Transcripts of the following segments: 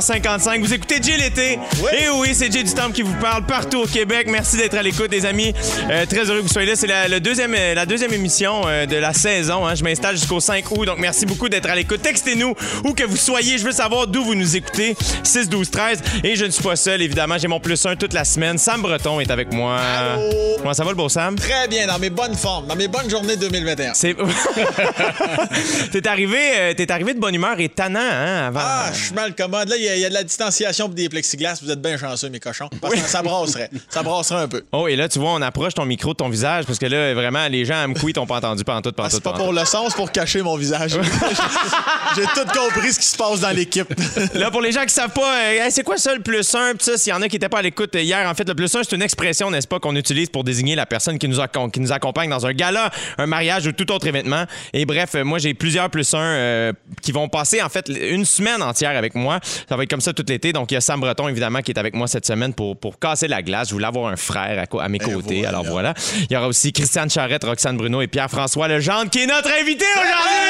8h55. Vous écoutez Jay l'été. Et oui, c'est Jay du Temple qui vous parle partout au Québec. Merci d'être à l'écoute, les amis. Euh, très heureux que vous soyez là. C'est la, deuxième, euh, la deuxième émission euh, de la saison. hein. Je m'installe jusqu'au 5 août. Donc, merci beaucoup d'être à l'écoute. Textez-nous où que vous soyez. Je veux savoir d'où vous nous écoutez. 6, 12, 13. Et je ne suis pas seul, évidemment. J'ai mon plus 1 toute la semaine. Sam Breton est avec moi. Allô? Comment ça va, le beau Sam? Très bien, dans mes bonnes formes, dans mes bonnes journées 2021. C'est. t'es arrivé, euh, t'es arrivé de bonne humeur et tannant, hein, avant. Ah, je suis mal commode. Là, il y, a- il y a de la distanciation pour des plexiglas. Vous êtes bien chanceux, mes cochons. Parce que ça brasserait. Ça brasserait un peu. Oh, et là, tu vois, on approche ton micro de ton visage parce que là, vraiment, les gens à Mkoui t'ont pas entendu pendant tout, pendant Ah, c'est pas pour le c'est pour cacher mon visage. J'ai tout compris ce qui se passe dans l'équipe. Là, pour les gens qui savent pas, euh, c'est quoi ça le plus 1? Puis ça, s'il y en a qui étaient pas à l'écoute hier, en fait, le plus 1, c'est une expression, n'est-ce pas, qu'on utilise pour désigner la personne qui nous, accom- qui nous accompagne dans un gala, un mariage ou tout autre événement. Et bref, euh, moi, j'ai plusieurs plus 1 qui vont passer, en fait, une semaine entière avec moi. Ça va être comme ça tout l'été. Donc, il y a Sam Breton, évidemment, qui est avec moi cette semaine pour, pour casser la glace. Je voulais avoir un frère à, mes côtés. voilà. Alors voilà. Il y aura aussi Christiane Charrette, Roxane Bruno et Pierre-François Legendre qui est notre invité aujourd'hui!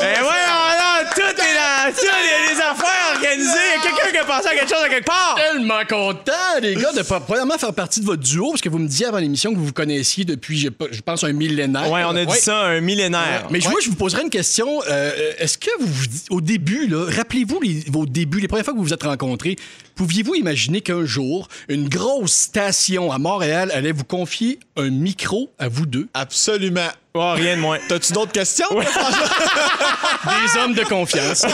Ben ouais, Pensé à quelque chose à quelque part. tellement content, les gars, de pas- premièrement faire partie de votre duo, parce que vous me disiez avant l'émission que vous vous connaissiez depuis, je, je pense, un millénaire. Ouais, on a dit Ouais. ça, un millénaire. Mais je- moi, je vous poserais une question. Euh, Est-ce que vous, vous dites- au début, là, rappelez-vous vos débuts, les premières fois que vous vous êtes rencontrés, pouviez-vous imaginer qu'un jour, une grosse station à Montréal allait vous confier un micro à vous deux? Absolument. Oh, rien de moins. T'as-tu d'autres questions? Des hommes de confiance.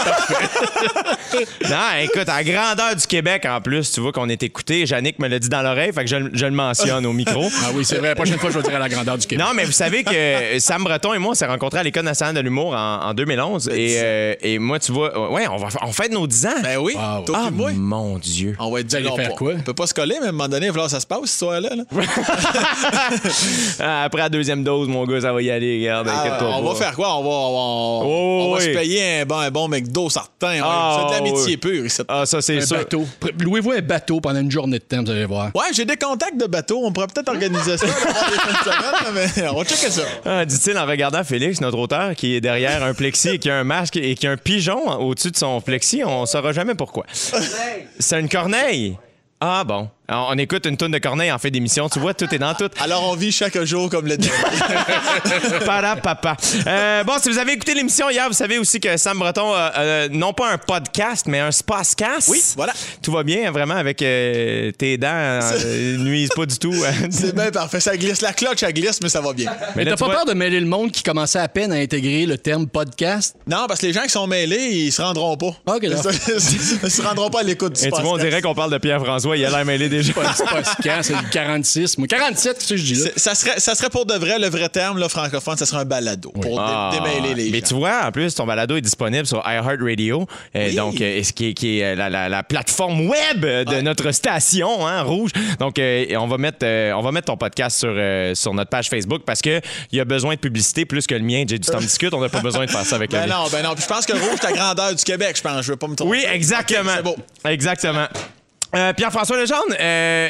Non, écoute, à la grandeur du Québec, en plus, tu vois qu'on est écouté. Yannick me l'a dit dans l'oreille, fait que je, le- je le mentionne au micro. ah oui, c'est vrai. La prochaine fois, je vais dire à la grandeur du Québec. Non, mais vous savez que Sam Breton et moi, on s'est rencontrés à l'École nationale de l'humour en, en 2011. Et, euh, et moi, tu vois, ouais, on, va, on fête nos 10 ans. Ben oui. Wow. Toi ah, moi. mon Dieu. On va être on faire quoi? On peut pas se coller, mais à un moment donné, il va falloir que ça se passe, cette soirée-là. là. Après la deuxième dose, mon gars, ça va y aller. Regarde, Ah, on pas. va faire quoi? On va, on va, Oh, on va oui. se payer un bon, un bon McDo certain. Ah, c'est de l'amitié oui. pure ici. Ah, ça, c'est un sûr. bateau. Louez-vous un bateau pendant une journée de temps, vous allez voir. Ouais, j'ai des contacts de bateau. On pourrait peut-être organiser ça mais on va checker ça. Ah, dit-il en regardant Félix, notre auteur, qui est derrière un plexi et qui a un masque et qui a un pigeon au-dessus de son plexi. On saura jamais pourquoi. C'est une corneille. Ah bon. On écoute une tonne de corneille en fait d'émission. Tu vois, tout est dans tout. Alors, on vit chaque jour comme le dernier. Para papa. Euh, bon, si vous avez écouté l'émission hier, vous savez aussi que Sam Breton a euh, non pas un podcast, mais un spascast. Oui, voilà. Tout va bien, vraiment, avec euh, tes dents. euh, nuisent pas du tout. C'est bien parfait. Ça glisse. La cloche, ça glisse, mais ça va bien. Mais t'as pas vois- peur de mêler le monde qui commençait à peine à intégrer le terme podcast? Non, parce que les gens qui sont mêlés, ils se rendront pas. Ok, ils, se, rendront pas à l'écoute du Et tu vois, on dirait qu'on parle de Pierre-François. Il a l'air mêlé déjà. C'est pas podcast, c'est le 46. Moi, 47, qu'est-ce que je dis là? Ça serait, ça serait pour de vrai, le vrai terme là, francophone, ça serait un balado pour dé- Ah, démêler les Mais gens. tu vois, en plus, ton balado est disponible sur iHeartRadio, euh, Oui. donc euh, ce qui est, qui est euh, la, la- la plateforme web de notre station, hein, Rouge. Donc, euh, on va mettre, euh, on va mettre ton podcast sur, euh, sur notre page Facebook parce que il y a besoin de publicité plus que le mien. J'ai du temps discute. On n'a pas besoin de faire ça avec la Ben vie. non, ben non. Puis je pense que Rouge, c'est la grandeur du Québec, je pense. Je veux pas me tromper. Oui, exactement. C'est beau. Exactement. Euh, Pierre-François Legendre, euh,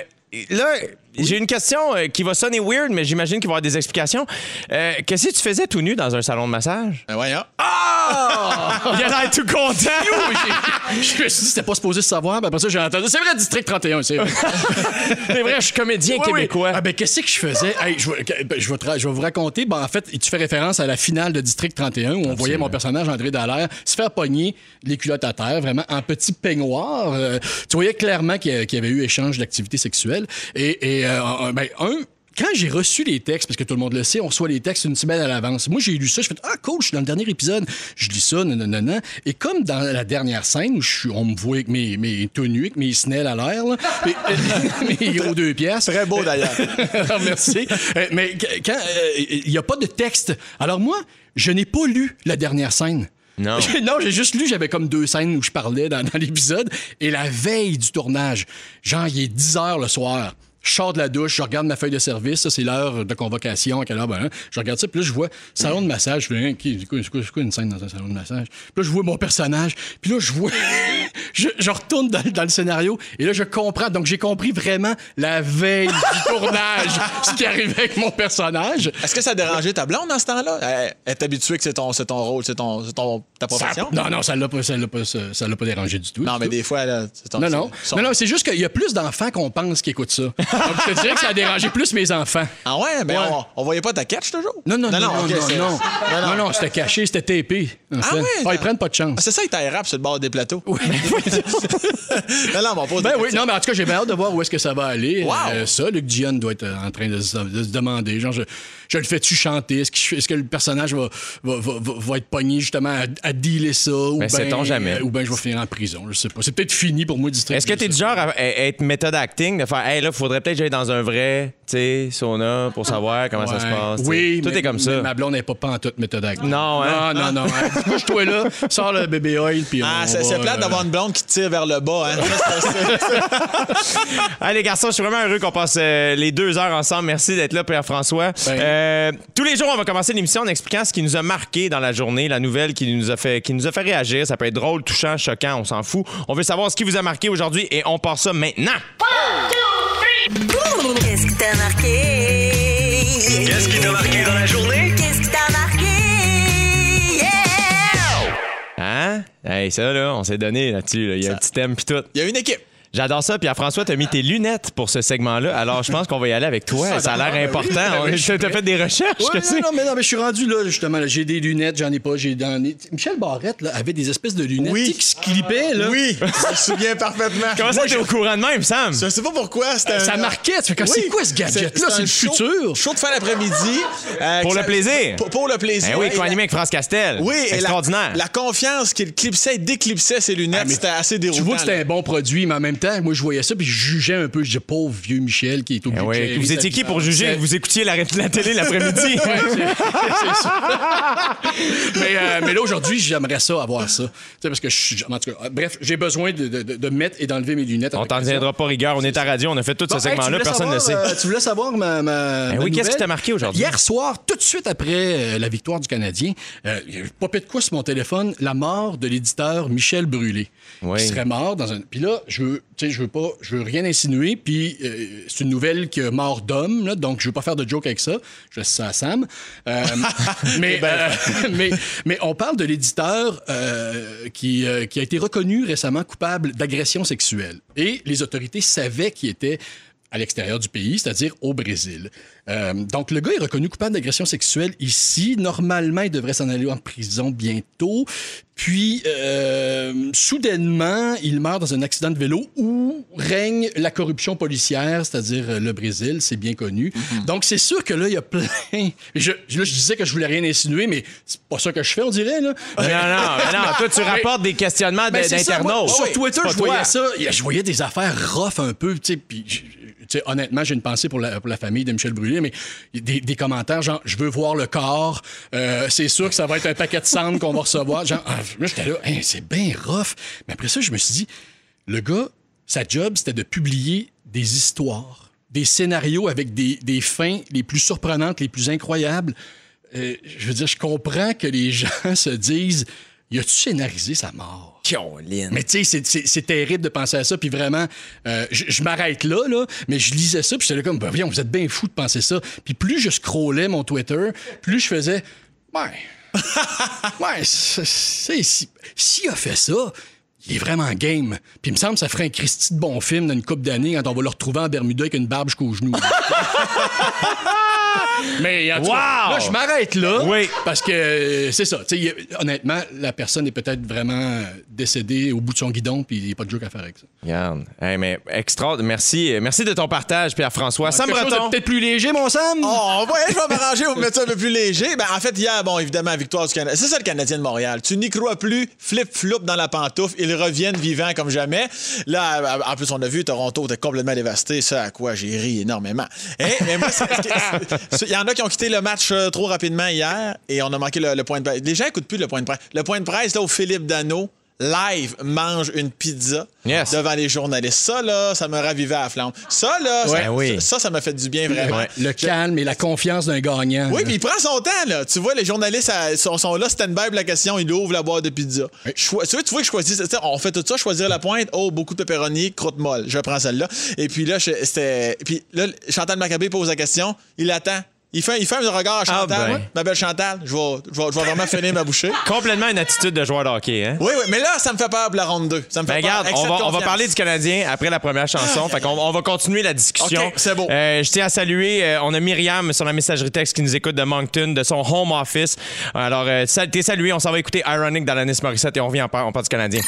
là, j'ai une question euh, qui va sonner weird, mais j'imagine qu'il va y avoir des explications. Euh, Qu'est-ce que tu faisais tout nu dans un salon de massage? Ben voyons. Ah! Il a l'air tout content! Je me suis dit, c'était pas supposé se savoir. Ben après ça, j'ai entendu. C'est vrai, District 31, c'est vrai. C'est vrai, je suis comédien Oui, oui. québécois. Ah ben, qu'est-ce que je faisais? Hey, je, vais, ben, je vais te ra- je vais vous raconter. Ben, en fait, tu fais référence à la finale de District 31 où on voyait mon personnage, André Dallaire, se faire pogner les culottes à terre, vraiment en petit peignoir. Euh, tu voyais clairement qu'il y avait eu échange d'activités sexuelles. Et, et, euh, un- ben, un, quand j'ai reçu les textes, parce que tout le monde le sait, on reçoit les textes une semaine à l'avance. Moi, j'ai lu ça, je fais Ah, cool, je suis dans le dernier épisode. Je lis ça, non, non, non, non. Et comme dans la dernière scène où je suis- on me voit avec mes, mes tenues, avec mes snelles à l'air, mes, mes gros deux pièces. Très beau d'ailleurs. Alors, merci. Euh, mais qu- quand euh, il n'y a pas de texte. Alors moi, je n'ai pas lu la dernière scène. Non. non, j'ai juste lu, j'avais comme deux scènes où je parlais dans, dans l'épisode. Et la veille du tournage, genre, il est 10 heures le soir. Je sors de la douche, je regarde ma feuille de service, ça c'est l'heure de convocation, à quelle heure, ben, hein, je regarde ça, puis là je vois salon de massage, je fais, hein, c'est quoi, une scène dans un salon de massage? Puis là je vois mon personnage, puis là je vois, je, je retourne dans, dans le scénario, et là je comprends, donc j'ai compris vraiment la veille du tournage, ce qui arrivait avec mon personnage. Est-ce que ça a dérangé ta blonde dans ce temps-là? Elle elle est habituée que c'est ton, rôle, c'est ton, ton, ta Ça- profession? non, non, ça l'a pas, ça l'a pas, ça, ça l'a pas dérangé du tout. Non, mais tout. des fois, là, c'est ton. Non, non. son- Non, non, c'est juste qu'il y a plus d'enfants qu'on pense qui écoutent ça. Donc, je te dirais que ça a dérangé plus mes enfants. Ah ouais? Ben, Ouais. on, on voyait pas ta catch toujours? Non, non, non, non, non, non, non. non, non, c'était caché, c'était tapé. en Ah fait. ouais? Ah, ils prennent pas de chance. Ah, c'est ça, il t'a rap sur le bord des plateaux. Oui. non, non, on pose Ben oui, non, mais en tout cas, j'ai bien hâte de voir où est-ce que ça va aller. Wow. Euh, ça, Luc Dion doit être en train de, se- de se demander, genre, je, je le fais-tu chanter? Est-ce que, le personnage va, va, va, va- va être pogné justement à, à dealer ça? Ou Ben, bien sait-on jamais. ou bien je vais finir en prison, je sais pas. C'est peut-être fini pour moi, district. Est-ce que t'es du genre à, à être méthode acting, de faire, hey, là, faudrait peut-être que j'aille dans un vrai, tu sais, sauna pour savoir comment ça se passe. Oui, Tout mais- est comme mais ça. Ma blonde n'est pas pantoute méthode acting. Non, hein? Non, non, non. Couche-toi là, sors le bébé oil, puis Ah, on c'est plate euh, d'avoir une blonde qui tire vers le bas, hein? Ça, c'est- c'est- Allez, les garçons, je suis vraiment heureux qu'on passe euh, les deux heures ensemble. Merci d'être là, Pierre-François. Ben. Euh, tous les jours, on va commencer l'émission en expliquant ce qui nous a marqué dans la journée, la nouvelle qui nous a fait, qui nous a fait réagir. Ça peut être drôle, touchant, choquant, on s'en fout. On veut savoir ce qui vous a marqué aujourd'hui et on part ça maintenant. Qu'est-ce qui t'a marqué? Qu'est-ce qui t'a marqué dans la journée? Qu'est-ce qui t'a marqué? Yeah! Hein? Hey, ça, là, on s'est donné là-dessus. là. Il y a un petit thème pis tout. Il y a une équipe. J'adore ça. Pierre-François, t'as mis tes lunettes pour ce segment-là. Alors, je pense qu'on va y aller avec toi. Ça a l'air ben oui, important. ben oui, suis T'as fait des recherches, que non, non, mais non, mais je suis rendu là, justement. là. J'ai des lunettes, j'en ai pas. J'ai Michel Barrette là, avait des espèces de lunettes Oui. qui se clippaient. Là. Oui, je me souviens parfaitement. Comment ça, t'es au courant de même, Sam? Je sais pas pourquoi. c'était Ça un- marquait. Tu fais comme, Oui. c'est quoi ce gadget-là? C'est le show- futur? Show de fin d'après-midi. euh, Pour le ça- plaisir. Pour, pour le plaisir. Ben oui, co-animé avec France Castel. Oui, Extraordinaire. La, confiance qu'il clipsait et déclipsait ses lunettes, Ah, c'était assez déroutant. Tu vois que c'était un bon produit, mais en même temps, moi, je voyais ça, puis je jugeais un peu. Je disais, pauvre vieux Michel qui est Eh gérer Vous étiez qui pour juger? Vous écoutiez la, la télé l'après-midi? Mais, euh, mais là, aujourd'hui, j'aimerais ça, avoir ça. Tu sais, parce que je suis. En tout cas, bref, j'ai besoin de, de- de- de mettre et d'enlever mes lunettes. On t'en tiendra pas rigueur. On est à radio. On a fait tout Bon, ce hey, segment-là. voulais Personne ne sait. euh, tu voulais savoir ma. ma- Ben ma oui, qu'est-ce qui t'a marqué aujourd'hui? Hier soir, tout de suite après euh, la victoire du Canadien, il y a pas de quoi sur mon téléphone, la mort de l'éditeur Michel Brûlé. Oui. Qui serait mort dans un. Puis là, je veux, tu sais, je veux pas, je veux rien insinuer. Puis euh, c'est une nouvelle qui a mort d'homme, là, donc je veux pas faire de joke avec ça. Je laisse ça à Sam. Euh, mais, euh, mais, mais on parle de l'éditeur qui, qui a été reconnu récemment coupable d'agression sexuelle. Et les autorités savaient qu'il était à l'extérieur du pays, c'est-à-dire au Brésil. Euh, donc, le gars est reconnu coupable d'agression sexuelle ici. Normalement, il devrait s'en aller en prison bientôt. Puis, euh, soudainement, il meurt dans un accident de vélo où règne la corruption policière, c'est-à-dire euh, le Brésil, c'est bien connu. Donc, c'est sûr que là, il y a plein... Je, là, je disais que je voulais rien insinuer, mais c'est pas ça que je fais, on dirait, là. Non, non, mais non. Toi, tu rapportes des questionnements d'internautes. Sur Twitter, je voyais toi. ça. Je voyais des affaires rough un peu. Tu sais, puis, je- honnêtement, j'ai une pensée pour la, famille de Michel Brûlé, mais des, commentaires genre je veux voir le corps, euh, c'est sûr que ça va être un paquet de cendres qu'on va recevoir. Genre, ah, j'étais là, Hein, c'est bien rough. Mais après ça, je me suis dit, le gars, sa job, c'était de publier des histoires, des scénarios avec des, des fins les plus surprenantes, les plus incroyables. Euh, je veux dire, je comprends que les gens se disent, y a-tu scénarisé sa mort? Mais tu sais, c'est- terrible de penser à ça. Puis vraiment, euh, je m'arrête là, là, mais je lisais ça, puis j'étais comme, ben voyons, vous êtes bien fou de penser ça. Puis plus je scrollais mon Twitter, plus je faisais, ouais, ouais, c'est- si- s'il a fait ça, il est vraiment game. Puis il me semble que ça ferait un Christy de bon film dans une couple d'années quand on va le retrouver en Bermuda avec une barbe jusqu'aux genoux. Mais en tout cas, Wow! là, je m'arrête là. Oui. Parce que euh, c'est ça. Y a- honnêtement, la personne est peut-être vraiment euh, décédée au bout de son guidon, puis il n'y a pas de joke à faire avec ça. Regarde. Hey, mais extra. Merci. Merci de ton partage, Pierre-François. Sam Quelque chose de Breton. peut-être plus léger, mon Sam? Oh, ouais, je vais m'arranger pour mettre ça un peu plus léger. Ben, en fait, hier, bon, évidemment, victoire du Canada. C'est ça le Canadien de Montréal. Tu n'y crois plus, flip-flop dans la pantoufle. Ils reviennent vivants comme jamais. Là, en plus, on a vu Toronto était complètement dévasté. Ça, à quoi j'ai ri énormément. Hein? Mais moi, il y en a qui ont quitté le match euh, trop rapidement hier et on a manqué le, point de presse. Les gens n'écoutent plus le point de presse. Le point de presse, là, au Philippe Dano, live mange une pizza Yes. devant les journalistes. Ça, là, ça me ravivait à la flamme. Ça, là, ça, Ben oui. ça, ça m'a fait du bien vraiment. Ouais. Le calme et la confiance d'un gagnant. Oui, puis il prend son temps, là. Tu vois, les journalistes euh, sont, sont là, stand-by pour la question, ils ouvrent la boîte de pizza. Tu, vois, tu vois que je choisis, on fait tout ça, choisir la pointe, oh, beaucoup de pepperoni, croûte molle. Je prends celle-là. Et puis là, c'était. Puis là, Chantal Maccabé pose la question, il attend. Il fait, il fait un regard à Chantal. Ah ben. Ouais. Ma belle Chantal, je vais, je vais, je vais vraiment finir ma bouchée. Complètement une attitude de joueur de hockey, hein? Oui, oui, mais là, ça me fait peur pour la ronde 2. Ça me fait Ben, peur. regarde, on va, on va parler du Canadien après la première chanson. Fait qu'on on va continuer la discussion. C'est beau. Euh, je tiens à saluer, euh, on a Myriam sur la messagerie texte qui nous écoute de Moncton, de son home office. Alors, euh, t'es salué. On s'en va écouter Ironic d'Alanis Morissette et on revient en part, on parle du Canadien.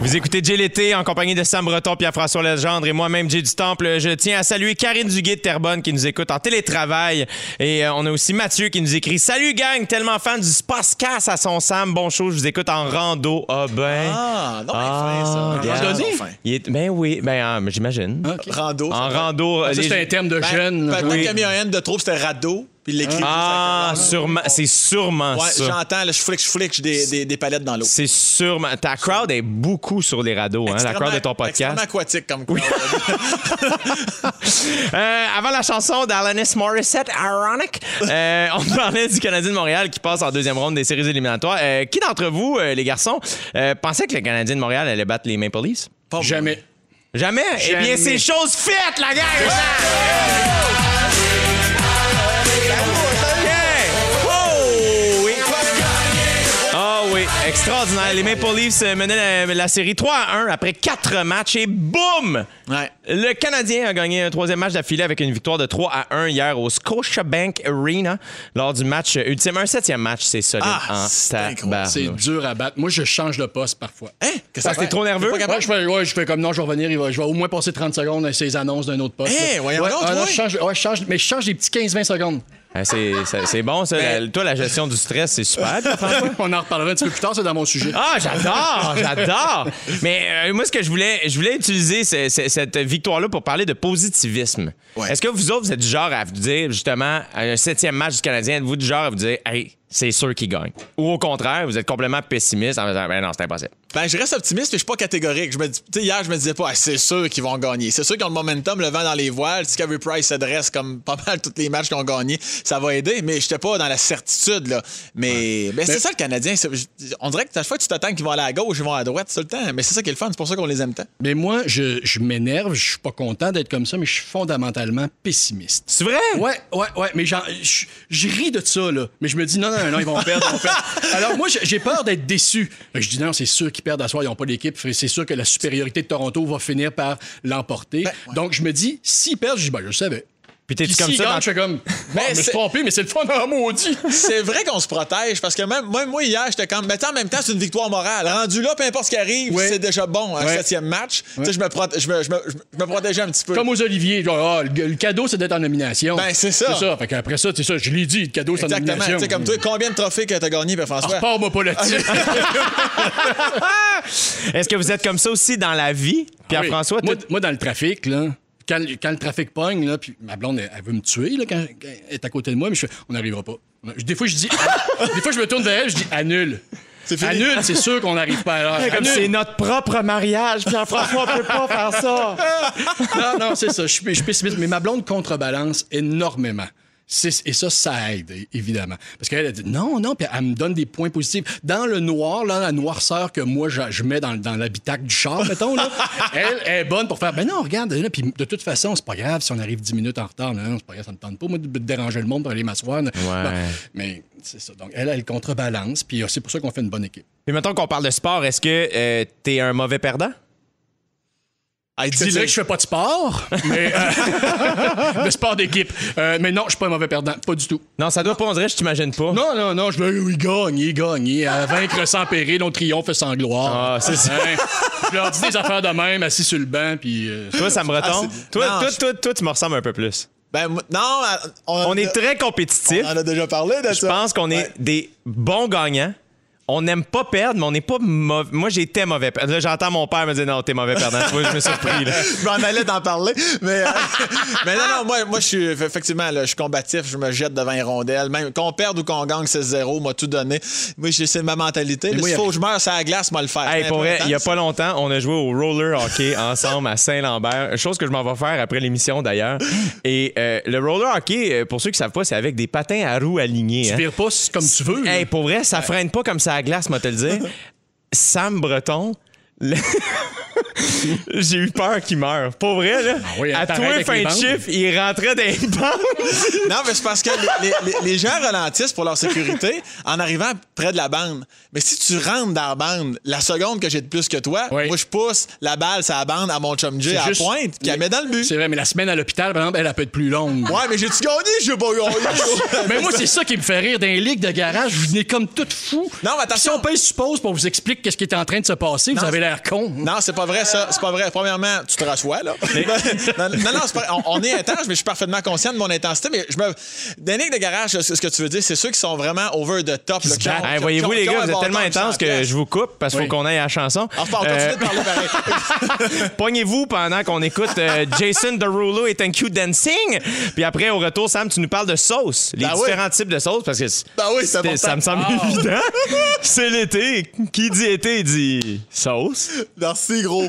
Vous écoutez Jay l'été en compagnie de Sam Breton, Pierre-François Legendre et moi-même Jay du Temple. Je tiens à saluer Karine Duguay de Terrebonne qui nous écoute en télétravail. Et euh, on a aussi Mathieu qui nous écrit Salut gang, tellement fan du Spascas à son Sam. Bon show, je vous écoute en rando. Ah ben. Ah, non, mais Ah, fin, ça. Fin. Il est- ben oui, ben ah, j'imagine. Rando. En rando. Ça, les- c'est un terme de Ben, jeune. Peut-être Oui. qu'il a mis un N de trop, c'était radeau, puis il l'écrit. Ah, sûrement, c'est sûrement Ouais, ça. j'entends, là, je flic, je flic, j'ai des, des, des palettes dans l'eau. C'est sûrement. Ta crowd est beaucoup sur les rados, hein, la crowd de ton Extrêmement podcast. aquatique comme quoi. Euh, avant la chanson d'Alanis Morissette, Ironic, euh, on parlait du Canadien de Montréal qui passe en deuxième ronde des séries éliminatoires. Euh, qui d'entre vous, euh, les garçons, euh, pensait que le Canadien de Montréal allait battre les Maple Leafs? Pas. Jamais. Jamais? Eh bien, c'est chose faite, la! Yeah! Extraordinaire. Les Maple Leafs euh, menaient la, la série 3 à 1 après 4 matchs et boum! Ouais. Le Canadien a gagné un troisième match d'affilée avec une victoire de 3 à 1 hier au Scotiabank Arena lors du match ultime. Un septième match, c'est solide Ah, c'est dur à battre. Moi, je change de poste parfois. Hein? Que ça t'es trop nerveux? Pas Ouais, je fais, ouais, je fais comme non, je vais revenir, il va- je vais au moins passer 30 secondes à ces annonces d'un autre poste. Voyons Ouais, non, je change, mais je change des petits 15-20 secondes. Ah, c'est, bon, ça. Mais- La- toi, la gestion du stress, c'est super. On en reparlera un petit peu plus tard, c'est dans mon sujet. Ah, j'adore, j'adore. Mais euh, moi, ce que je voulais, je voulais utiliser cette victoire-là pour parler de positivisme. Ouais. Est-ce que vous autres, vous êtes du genre à vous dire, justement, à un septième match du Canadien, êtes-vous du genre à vous dire, hey, c'est sûr qu'il gagne? Ou au contraire, vous êtes complètement pessimiste en disant, ben non, c'est impossible. Ben, je reste optimiste, mais je suis pas catégorique. Je me dis, tu sais, hier, je me disais pas, Ah, c'est sûr qu'ils vont gagner. C'est sûr qu'ils ont le momentum, le vent dans les voiles. Si Carey Price s'adresse comme pas mal tous les matchs qu'ils ont gagnés, ça va aider. Mais j'étais pas dans la certitude, là. Mais, ben, c'est ça le Canadien. On dirait que chaque fois que tu t'attends qu'ils vont aller à gauche, ils vont à droite tout le temps. Mais c'est ça qui est le fun. C'est pour ça qu'on les aime tant. Mais moi, je, je m'énerve, je suis pas content d'être comme ça, mais je suis fondamentalement pessimiste. C'est vrai? Ouais, ouais, ouais, mais je ris de ça, là. Mais je me dis, non, non, non, ils vont perdre, ils vont perdre. Alors, moi, j'ai- peur d'être déçu. Je dis, non, c'est sûr qu'ils perdent à soir, ils n'ont pas d'équipe. C'est sûr que la supériorité de Toronto va finir par l'emporter. Ben, ouais. Donc, je me dis, s'ils perdent, je dis, ben, je le savais. Puis Puis comme ça? dans- je fais comme, bon, je me c'est- suis trompé, mais c'est le fun en maudit. C'est vrai qu'on se protège parce que même moi, moi hier, j'étais comme. Mais en même temps, c'est une victoire morale. Rendu là, peu importe ce qui arrive, c'est déjà bon, un septième match. Tu sais, je me, prote- je, me, je, me, je me protégeais un petit peu. Comme aux Oliviers, genre, ah, le, le cadeau, c'est d'être en nomination. Ben, c'est ça. C'est ça. Fait qu'après ça, c'est ça, je l'ai dit, le cadeau, c'est en Exactement. nomination. Tu sais, comme toi, combien de trophées que t'as gagné, Ah, François? Repars-moi pas là-dessus. Est-ce que vous êtes comme ça aussi dans la vie? Pierre-François, Ah moi, t'es- moi, dans le trafic, là, quand, quand le trafic pogne, là, puis ma blonde, elle, elle veut me tuer là, quand, quand elle est à côté de moi, mais je fais, on n'arrivera pas. Des fois, je dis, des fois, je me tourne vers elle, je dis, annule. C'est fini. Annule, c'est sûr qu'on n'arrive pas à l'heure. comme c'est notre propre mariage. Pierre-François, on peut pas faire ça. Non, non, c'est ça. Je suis pessimiste, mais ma blonde contrebalance énormément. Et ça, ça aide, évidemment. Parce qu'elle a dit non, non, puis elle me donne des points positifs. Dans le noir, là, la noirceur que moi, je, je mets dans, dans l'habitacle du char, mettons, là, elle, est bonne pour faire ben non, regarde, là, puis de toute façon, c'est pas grave si on arrive 10 minutes en retard. Non, c'est pas grave, ça me tente pas, moi, de déranger le monde pour aller m'asseoir. Mais c'est ça. Donc, elle, elle contrebalance, puis euh, c'est pour ça qu'on fait une bonne équipe. Puis mettons qu'on parle de sport, est-ce que euh, t'es un mauvais perdant? Hey, Je te dirais que je fais pas de sport, mais euh, de sport d'équipe. Euh, mais non, je suis pas un mauvais perdant, pas du tout. Non, ça doit pas, on dirait, je t'imagine pas. Non, non, non, je veux, il gagne, il gagne. il- À vaincre sans péril, on triomphe sans gloire. Ah, c'est ça. Hein? Je leur dis des affaires de même, assis sur le banc, puis. euh, Toi, ça me retombe. c'est- toi, Non, toi, je- toi, toi, tu me ressembles un peu plus. Ben, non, on, On est a- très compétitifs. On en a déjà parlé de Je ça. pense qu'on est Ouais. des bons gagnants. On n'aime pas perdre, mais on n'est pas mauvais. Moi, j'étais mauvais perdant. Là, j'entends mon père me dire non, t'es mauvais perdant. Tu vois, je me suis surpris. Là. je m'en allais d'en parler. Mais, euh, mais non, non, moi, moi je suis effectivement, là, je suis combatif, je me jette devant les rondelles. Même qu'on perde ou qu'on gagne, c'est zéro, m'a tout donné. Moi, c'est ma mentalité. S'il a- faut que je meure sur la glace, moi le faire. Hey, pour vrai, il y a pas longtemps, on a joué au roller hockey ensemble à Saint-Lambert. Chose que je m'en vais faire après l'émission d'ailleurs. Et euh, le roller hockey, euh, pour ceux qui savent pas, c'est avec des patins à roues alignés. Tu hein. vires pas comme tu veux. Hey, pour vrai, ça freine pas comme ça à glace, moi te le dire. Sam Breton. J'ai eu peur qu'il meure. Pour vrai, là. oui, à t'arrêtes tous les avec fins les de chiffre, il rentrait dans les bandes. Non, mais c'est parce que les, les- les- les gens ralentissent pour leur sécurité en arrivant près de la bande. Mais si tu rentres dans la bande, la seconde que j'ai de plus que toi, Oui. moi, je pousse la balle sur la bande à mon chum à la pointe, qui la met dans le but. C'est vrai, mais la semaine à l'hôpital, par exemple, elle, elle peut être plus longue. Ouais, mais j'ai-tu gagné? J'ai pas gagné. Mais moi, c'est ça qui me fait rire. Dans les ligues de garage, vous venez comme tout fou. Non, mais attention. Si on paye suppose pour vous expliquer qu'est-ce qui est en train de se passer, vous avez l'air con. Non, c'est pas vrai, ça. C'est pas vrai. Premièrement, tu te rassois, là. non, non, non, c'est pas- on, on est intense, mais je suis parfaitement conscient de mon intensité. Mais je me. De garage, ce que tu veux dire, c'est ceux qui sont vraiment over the top. Hey, Voyez-vous, les gars, vous êtes tellement intense 100 que je vous coupe parce qu'il Oui. faut qu'on aille à la chanson. Enfin, on continue Euh, de parler pareil. Pognez-vous pendant qu'on écoute euh, Jason Derulo et Thank You Dancing. Puis après, au retour, Sam, tu nous parles de sauce. Les Ben oui. différents types de sauces parce que Ben oui, ça me semble évident. C'est l'été. Qui dit été dit sauce. Merci, gros.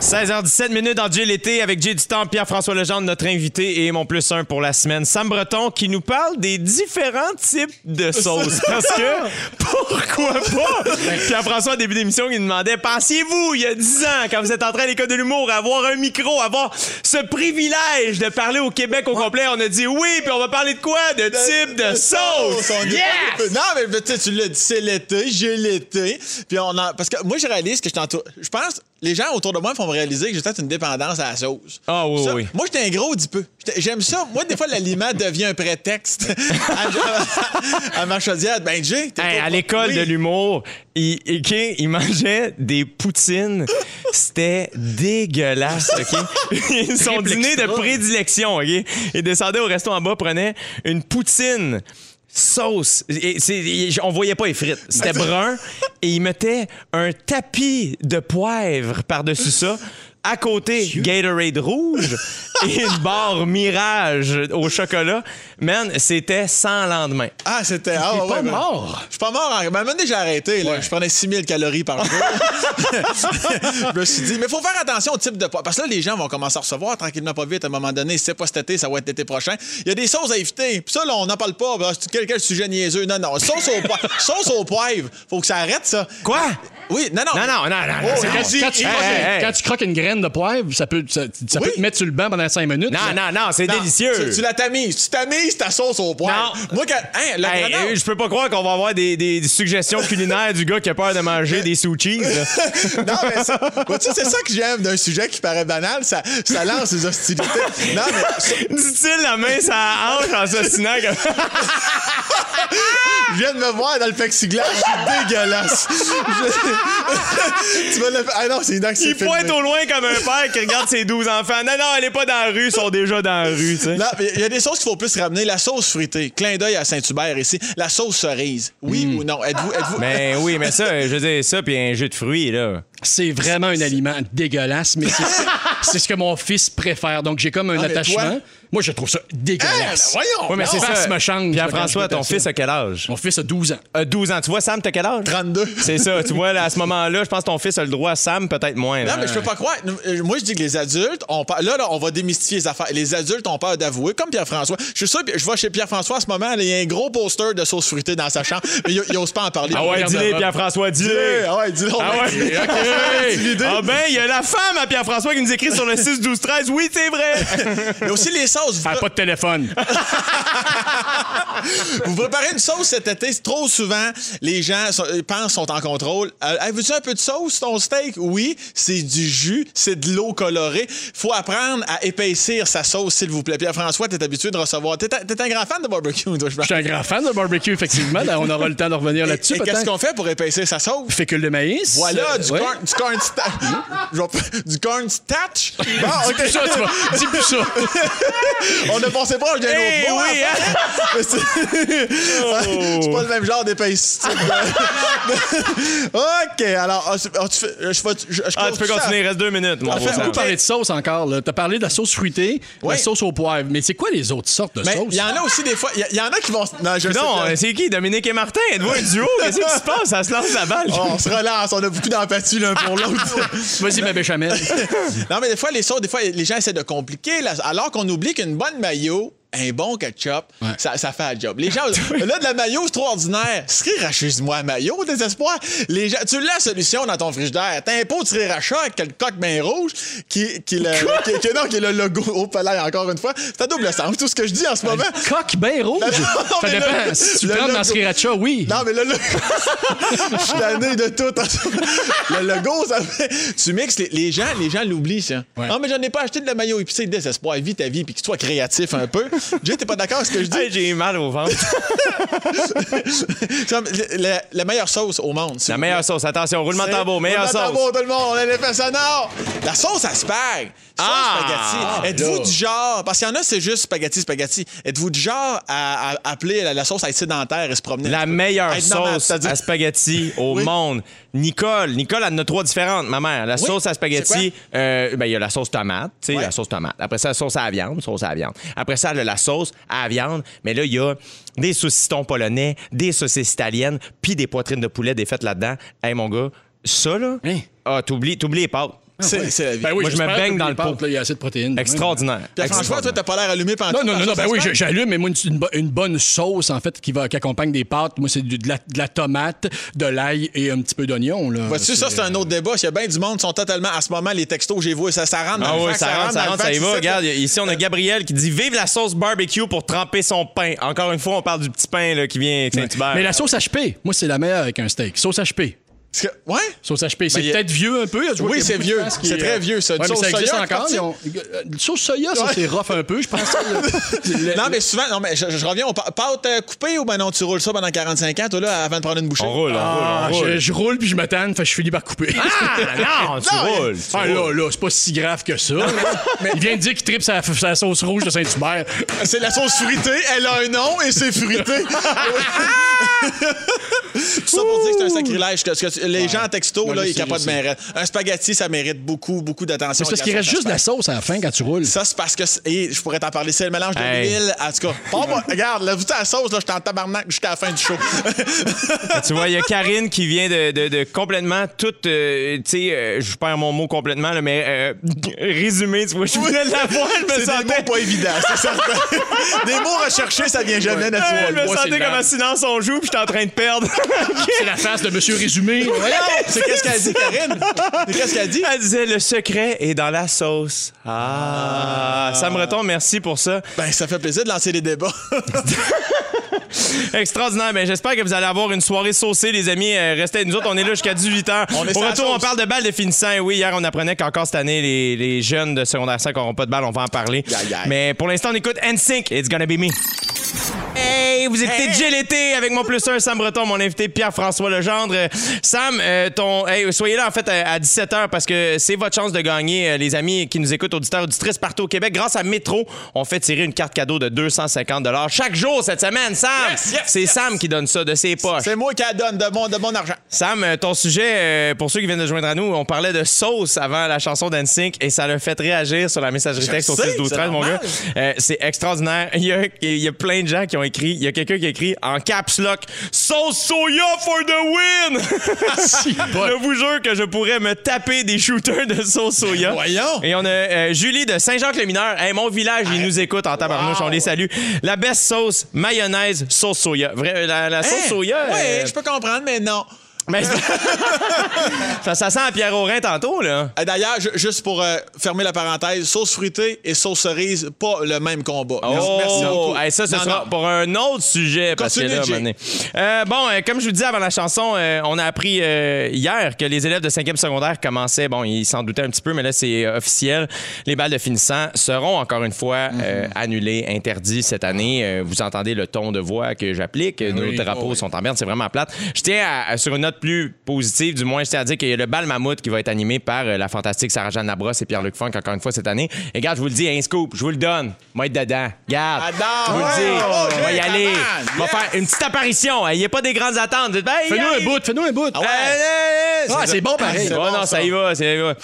16h17 minutes dans Dieu l'été avec Jay Dutemps, Pierre-François Legendre, notre invité et mon plus un pour la semaine. Sam Breton qui nous parle des différents types de sauces. Parce que, pourquoi pas? Pierre-François, au début d'émission, il nous demandait, pensiez-vous, il y a 10 ans, quand vous êtes en train à l'école de l'humour, avoir un micro, avoir ce privilège de parler au Québec au complet, on a dit oui, puis on va parler de quoi? De type de sauce! Est Yes! Non, mais tu sais, tu l'as dit, c'est l'été, j'ai l'été. Puis on a... Parce que moi, je réalise que je t'entoure. Je pense, les gens autour de moi font me réaliser que j'ai peut-être une dépendance à la sauce. Ah oui, Ça, oui. Moi, j'étais un gros. J'étais- J'aime ça. Moi, des fois, l'aliment devient un prétexte à, à ma chaudière. Ben, Jay, Hey, à l'école Oui. de l'humour, il, mangeait des poutines. C'était dégueulasse, OK? Son dîner de prédilection, OK? Il descendait au resto en bas, prenait une poutine sauce. Et on voyait pas les frites. C'était brun. Et il mettait un tapis de poivre par-dessus ça. À côté, Gatorade rouge et une barre Mirage au chocolat. Man, c'était sans lendemain. Ah, c'était. Ah, ouais, pas ben- mort. Je suis pas mort. En... Ben, maintenant, j'ai arrêté. Là. Je prenais 6000 calories par jour. je me suis dit, mais il faut faire attention au type de poids. Parce que là, les gens vont commencer à recevoir tranquillement pas vite à un moment donné. Si c'est pas cet été, ça va être l'été prochain. Il y a des sauces à éviter. Puis ça, là, on n'en parle pas. Ben, quel, quel sujet niaiseux. Non, non. Sauce au, poivre. sauce au poivre. Faut que ça arrête, ça. Quoi? Oui, non, non. Non, non, non, non. Oh, c'est quand tu- Quand tu, Hey, croques, hey, hey. quand tu croques une graine de poivre, ça peut, ça, ça Oui. peut te mettre sur le banc pendant 5 minutes. Non, non, non, c'est délicieux. Tu, tu la tamises. Tu tamises ta sauce au poivre. Non. Moi, quand. Hein, la Hey, grenade- je peux pas croire qu'on va avoir des, des- des suggestions culinaires du gars qui a peur de manger des sushis. là. non, mais ça, c'est ça que j'aime d'un sujet qui paraît banal. Ça, ça lance les hostilités. Non, mais ça- Dit-il la main la hanche en s'ostinant comme... je viens de me voir dans le plexiglas. Je suis dégueulasse. Je- tu vas le faire. Ah non, c'est une Il pointe au loin comme un père qui regarde ses 12 enfants. Non, non, elle est pas dans la rue, ils sont déjà dans la rue. Non, il y a des sauces qu'il faut plus ramener. La sauce fruitée. Clin d'œil à Saint-Hubert ici. La sauce cerise. Oui ou non? Êtes-vous. Êtes-vous... Mais oui, mais ça, je veux dire, ça, puis un jus de fruits, là. C'est vraiment un aliment dégueulasse, mais c'est, c'est ce que mon fils préfère. Donc, j'ai comme un Ah, mais attachement. Moi, je trouve ça dégueulasse. voyons! Oui, mais c'est ça. me change, Pierre-François, ton fils a quel âge? Mon fils a 12 ans. Euh, 12 ans. Tu vois, Sam, t'as quel âge? 32. C'est ça. Tu vois, là, à ce moment-là, je pense que ton fils a le droit. Sam, peut-être moins. là. Non, mais je peux pas croire. Euh, Moi, je dis que les adultes ont peur. Là, là, on va démystifier les affaires. Les adultes ont peur d'avouer, comme Pierre-François. Je suis sûr, je vois chez Pierre-François en ce moment, là, il y a un gros poster de sauce fruitée dans sa chambre, mais il, il ose pas en parler. Ah ouais, dis-le, Pierre-François, dis-le. Ah ouais, dis-le. Ah ouais? OK. Ah ben, il y a la femme à Pierre-François qui nous écrit sur le 6 12 13. Oui, c'est vrai. Mais aussi les sauces. Vous, pas de téléphone. vous préparez une sauce cet été. Trop souvent, les gens sont- pensent sont en contrôle. Euh, veux-tu un peu de sauce ton steak? Oui, c'est du jus, c'est de l'eau colorée. Faut apprendre à épaissir sa sauce, s'il vous plaît. Pierre-François, t'es habitué de recevoir. T'es un, grand fan de barbecue, toi, je pense. Je suis un grand fan de barbecue, effectivement. Là, on aura le temps de revenir là-dessus. et qu'est-ce qu'on fait pour épaissir sa sauce? Fécule de maïs. Voilà, Euh, du, ouais. corn, du corn sta- Je vais- du corn starch. Bon, Dis plus ça, tu vas. Dis plus ça. On a passé proche d'un Eh autre mot. oui, hein? Mais c'est pas le même genre d'épaissité. OK, alors, ah, tu fais- je, fais- je, je Ah, tu peux continuer, il reste deux minutes, beau fait. On parler de sauce encore. là. T'as parlé de la sauce fruitée, Oui. la sauce au poivre. Mais c'est quoi les autres sortes de Mais sauces? il y en a aussi des fois. Il y, en a qui vont. Non, je Non, sais c'est qui? Dominique et Martin? Êtes-vous un duo? Qu'est-ce qui se passe? Ça se lance la balle. Oh, on se relance, on a beaucoup d'empathie l'un pour l'autre. Vas-y, ma béchamel. non, mais des fois, les sauces, des fois, les gens essaient de compliquer, là, alors qu'on oublie qu'une bonne mayo, un bon ketchup, Ouais. ça, ça fait le job. Les gens, là, de la mayo, c'est trop ordinaire. La mayo, désespoir. Les gens, tu l'as la solution dans ton frigidaire. T'as un pot de sriracha avec le coq bien rouge qui, qui, le, qui, qui- non, qui est le logo au palais, encore une fois. C'est à double sens, tout ce que je dis en ce moment. Coq bien rouge? Non, Ça dépend. le- si tu le prends dans logo- Sriracha, oui. Non, mais là, là, je suis tanné de tout. Le logo, ça fait. Tu mixes, les, les gens, les gens l'oublient, ça. Ouais. Non, mais j'en ai pas acheté de la maillot épicé, désespoir. Vis ta vie, puis que tu sois créatif un peu. Jay, t'es pas d'accord avec ce que je dis? Hey, J'ai mal au ventre. La, la meilleure sauce au monde. La meilleure plaît. sauce. Attention, roulement de tambour. Meilleure Roulement sauce. tambour, tout le monde, on a l'effet sonore. La sauce à spag. Sauce Ah! spaghetti. Êtes-vous là. du genre. Parce qu'il y en a, c'est juste spaghetti, spaghetti. Êtes-vous du genre à, à appeler la, la sauce à être sédentaire et se promener? La meilleure nomade, sauce à spaghetti au Oui. monde. Nicole. Nicole, elle en a trois différentes, ma mère. La Oui. sauce à spaghetti, euh, ben, il y a la sauce tomate, tu sais, Ouais. la sauce tomate. Après ça, la sauce à la viande, sauce à la viande. Après ça, elle a la sauce à la viande. Mais là, il y a des saucissons polonais, des saucisses italiennes, puis des poitrines de poulet défaites là-dedans. Hey, mon gars, ça, là, Hein? ah, t'oublies, t'oublies les pâtes. C'est c'est la vie. Ben oui, Moi, je me baigne dans le pot. là, Il y a assez de protéines. Extraordinaire. Puis, franchement, toi, t'as pas l'air allumé pendant Non, non, non, non, ben oui, j'allume, mais moi, une, une bo- une bonne sauce, en fait, qui, va, qui accompagne des pâtes, moi, c'est de la, de la tomate, de l'ail et un petit peu d'oignon. Vois-tu, ça, c'est un autre débat. Il y a bien du monde qui sont totalement, à ce moment, les textos, j'ai vu, ça, ça rentre dans Ah le oui, fax, ça rentre, ça rentre, ça y va. Regarde, ici, on a Gabriel qui dit Vive la sauce barbecue pour tremper son pain. Encore une fois, on parle du petit pain là, qui vient avec Saint-Hubert. Mais la sauce HP, moi, c'est la meilleure avec un steak. Sauce HP. Parce que- ouais? Sauce HP, c'est Ben, y a- peut-être vieux un peu. Oui, c'est vieux. C'est est, très euh, vieux, ça. Mais sauce ça existe soya, encore. ont- euh, Sauce soya, ça, Ouais. c'est rough un peu, je pense. Le- Non, mais souvent, non, mais je, je reviens pâte euh, coupée ou ben non, tu roules ça pendant 45 ans, toi, là, avant de prendre une bouchée? On roule, on Ah, roule, on roule. je, je roule puis je m'attends, fait que je finis par couper. Ah, non, tu Non, mais- roules. tu Ah roules. là, là, c'est pas si grave que ça. Il vient de dire qu'il tripe sa, sa sauce rouge de Saint-Hubert. C'est la sauce fruitée, elle a un nom et c'est fruité. Ça pour dire que c'est un sacrilège. Que, que les gens en texto, Ouais, là, ils capotent bien raide. Un spaghetti, ça mérite beaucoup, beaucoup d'attention. C'est parce qu'il reste juste de la sauce à la fin quand tu roules. Ça, c'est parce que. et je pourrais t'en parler. C'est le mélange de Hey. l'huile. En tout cas, bon, moi, regarde, là, vu ta sauce, là, je suis en tabarnak jusqu'à la fin du show. Tu vois, il y a Karine qui vient de, de- de complètement tout. euh, tu sais, euh, je perds mon mot complètement, là, mais euh, résumé, tu vois, je voulais l'avoir, je me C'est des sentais. mots pas évidents, c'est certain. des mots recherchés, ça vient jamais Ouais, je naturellement. me sentais comme assis dans son joue, puis j'étais en train de perdre. C'est la face de Monsieur Résumé. C'est qu'est-ce qu'elle dit, Karine? C'est qu'est-ce qu'elle dit? Elle disait le secret est dans la sauce. Ah, ça me retombe, merci pour ça. Ben, ça fait plaisir de lancer les débats. Extraordinaire. Mais j'espère que vous allez avoir une soirée saucée, les amis. Euh, restez avec nous autres. On est là jusqu'à 18h. On est Au retour, on parle de balles de finissant. Et oui, hier, on apprenait qu'encore cette année, les, les jeunes de secondaire 5 n'auront pas de balles. On va en parler. Mais pour l'instant, on écoute NSYNC. It's gonna be me. Hey, vous écoutez Hey. Avec mon plus un Sam Breton, mon invité Pierre-François Legendre. Sam, euh, ton, hey, soyez là en fait à, 17h parce que c'est votre chance de gagner, euh, les amis qui nous écoutent, auditeurs, auditrices partout au Québec. Grâce à Métro, on fait tirer une carte cadeau de 250 chaque jour cette semaine. Sam, Yes, yes, c'est yes. Sam qui donne ça de ses poches. C'est moi qui la donne de bon, de bon argent. Sam, euh, ton sujet, euh, pour ceux qui viennent de joindre à nous, on parlait de sauce avant la chanson d'N-Sync et ça l'a fait réagir sur la messagerie texte au sais, 6 12 c'est 13 mon gars. Euh, c'est extraordinaire. Il y, a, il y a plein de gens qui ont écrit. Il y a quelqu'un qui a écrit en caps lock Sauce soya for the win! je vous jure que je pourrais me taper des shooters de sauce soya. Voyons. Et on a euh, Julie de Saint-Jacques-le-Mineur. Hey, mon village, il nous écoute en tabarnouche. Wow. On les salue. La best sauce, mayonnaise, sauce soya. Vrai, la, la sauce Hein? soya. Oui, euh, je peux comprendre, mais non. Mais ça, ça sent à Pierre Aurin tantôt, là. Euh, D'ailleurs, ju- juste pour euh, fermer la parenthèse, sauce fruitée et sauce cerise, pas le même combat. Merci, merci beaucoup. Oh, hey, ça, ce Non, sera non. pour un autre sujet. Parce que là. Euh, bon, euh, comme je vous disais avant la chanson, on a appris hier que les élèves de 5e secondaire commençaient, bon, ils s'en doutaient un petit peu, mais là, c'est officiel. Les balles de finissant seront encore une fois Mhm. annulées, interdites cette année. Vous entendez le ton de voix que j'applique. Nos oui, drapeaux oh oui. sont en merde, c'est vraiment plate. Je tiens à, à- sur une note plus positive, du moins, c'est-à-dire qu'il y a le bal mammouth qui va être animé par euh, la fantastique Sarah-Jeanne Labrosse et Pierre-Luc Funk, encore une fois, cette année. Et regarde, je vous le dis, un scoop, je vous le donne. Moi, être dedans. Garde. Adore. Je vous le dis. Oh, on va y aller. On va Yes. faire une petite apparition. Il n'y a pas des grandes attentes. Hey, Fais-nous un bout, fais-nous un bout. Ah ouais. Ah, c'est bon pareil. Bon, non, ça. ça. y va, ça y va.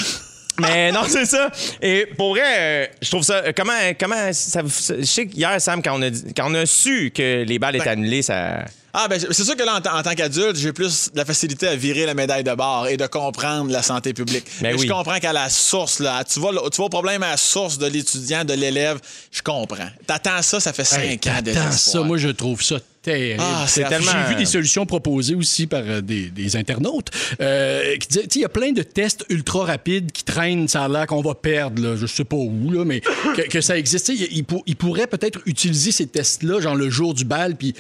Mais non, c'est ça. Et pour vrai, euh, je trouve ça. euh, Comment, comment ça, Je sais qu'hier, Sam, quand on, a, quand on a su que les balles étaient annulées, ça. Ah, ben, c'est sûr que là, en, tant- en tant qu'adulte, j'ai plus de la facilité à virer la médaille de bord et de comprendre la santé publique. Ben Mais oui. Je comprends qu'à la source, là, tu vois, le- tu vois au problème à la source de l'étudiant, de l'élève, je comprends. T'attends ça, ça fait cinq Hey, ans de t'attends ça, moi je trouve ça terrible. Ah, c'est tellement- J'ai vu des solutions proposées aussi par euh, des, des internautes euh, qui disaient, il y a plein de tests ultra rapides qui traînent, ça a l'air qu'on va perdre, là, je sais pas où, là, mais que, que ça existe. Sais, Il, il pour- il pourrait peut-être utiliser ces tests-là, genre le jour du bal, puis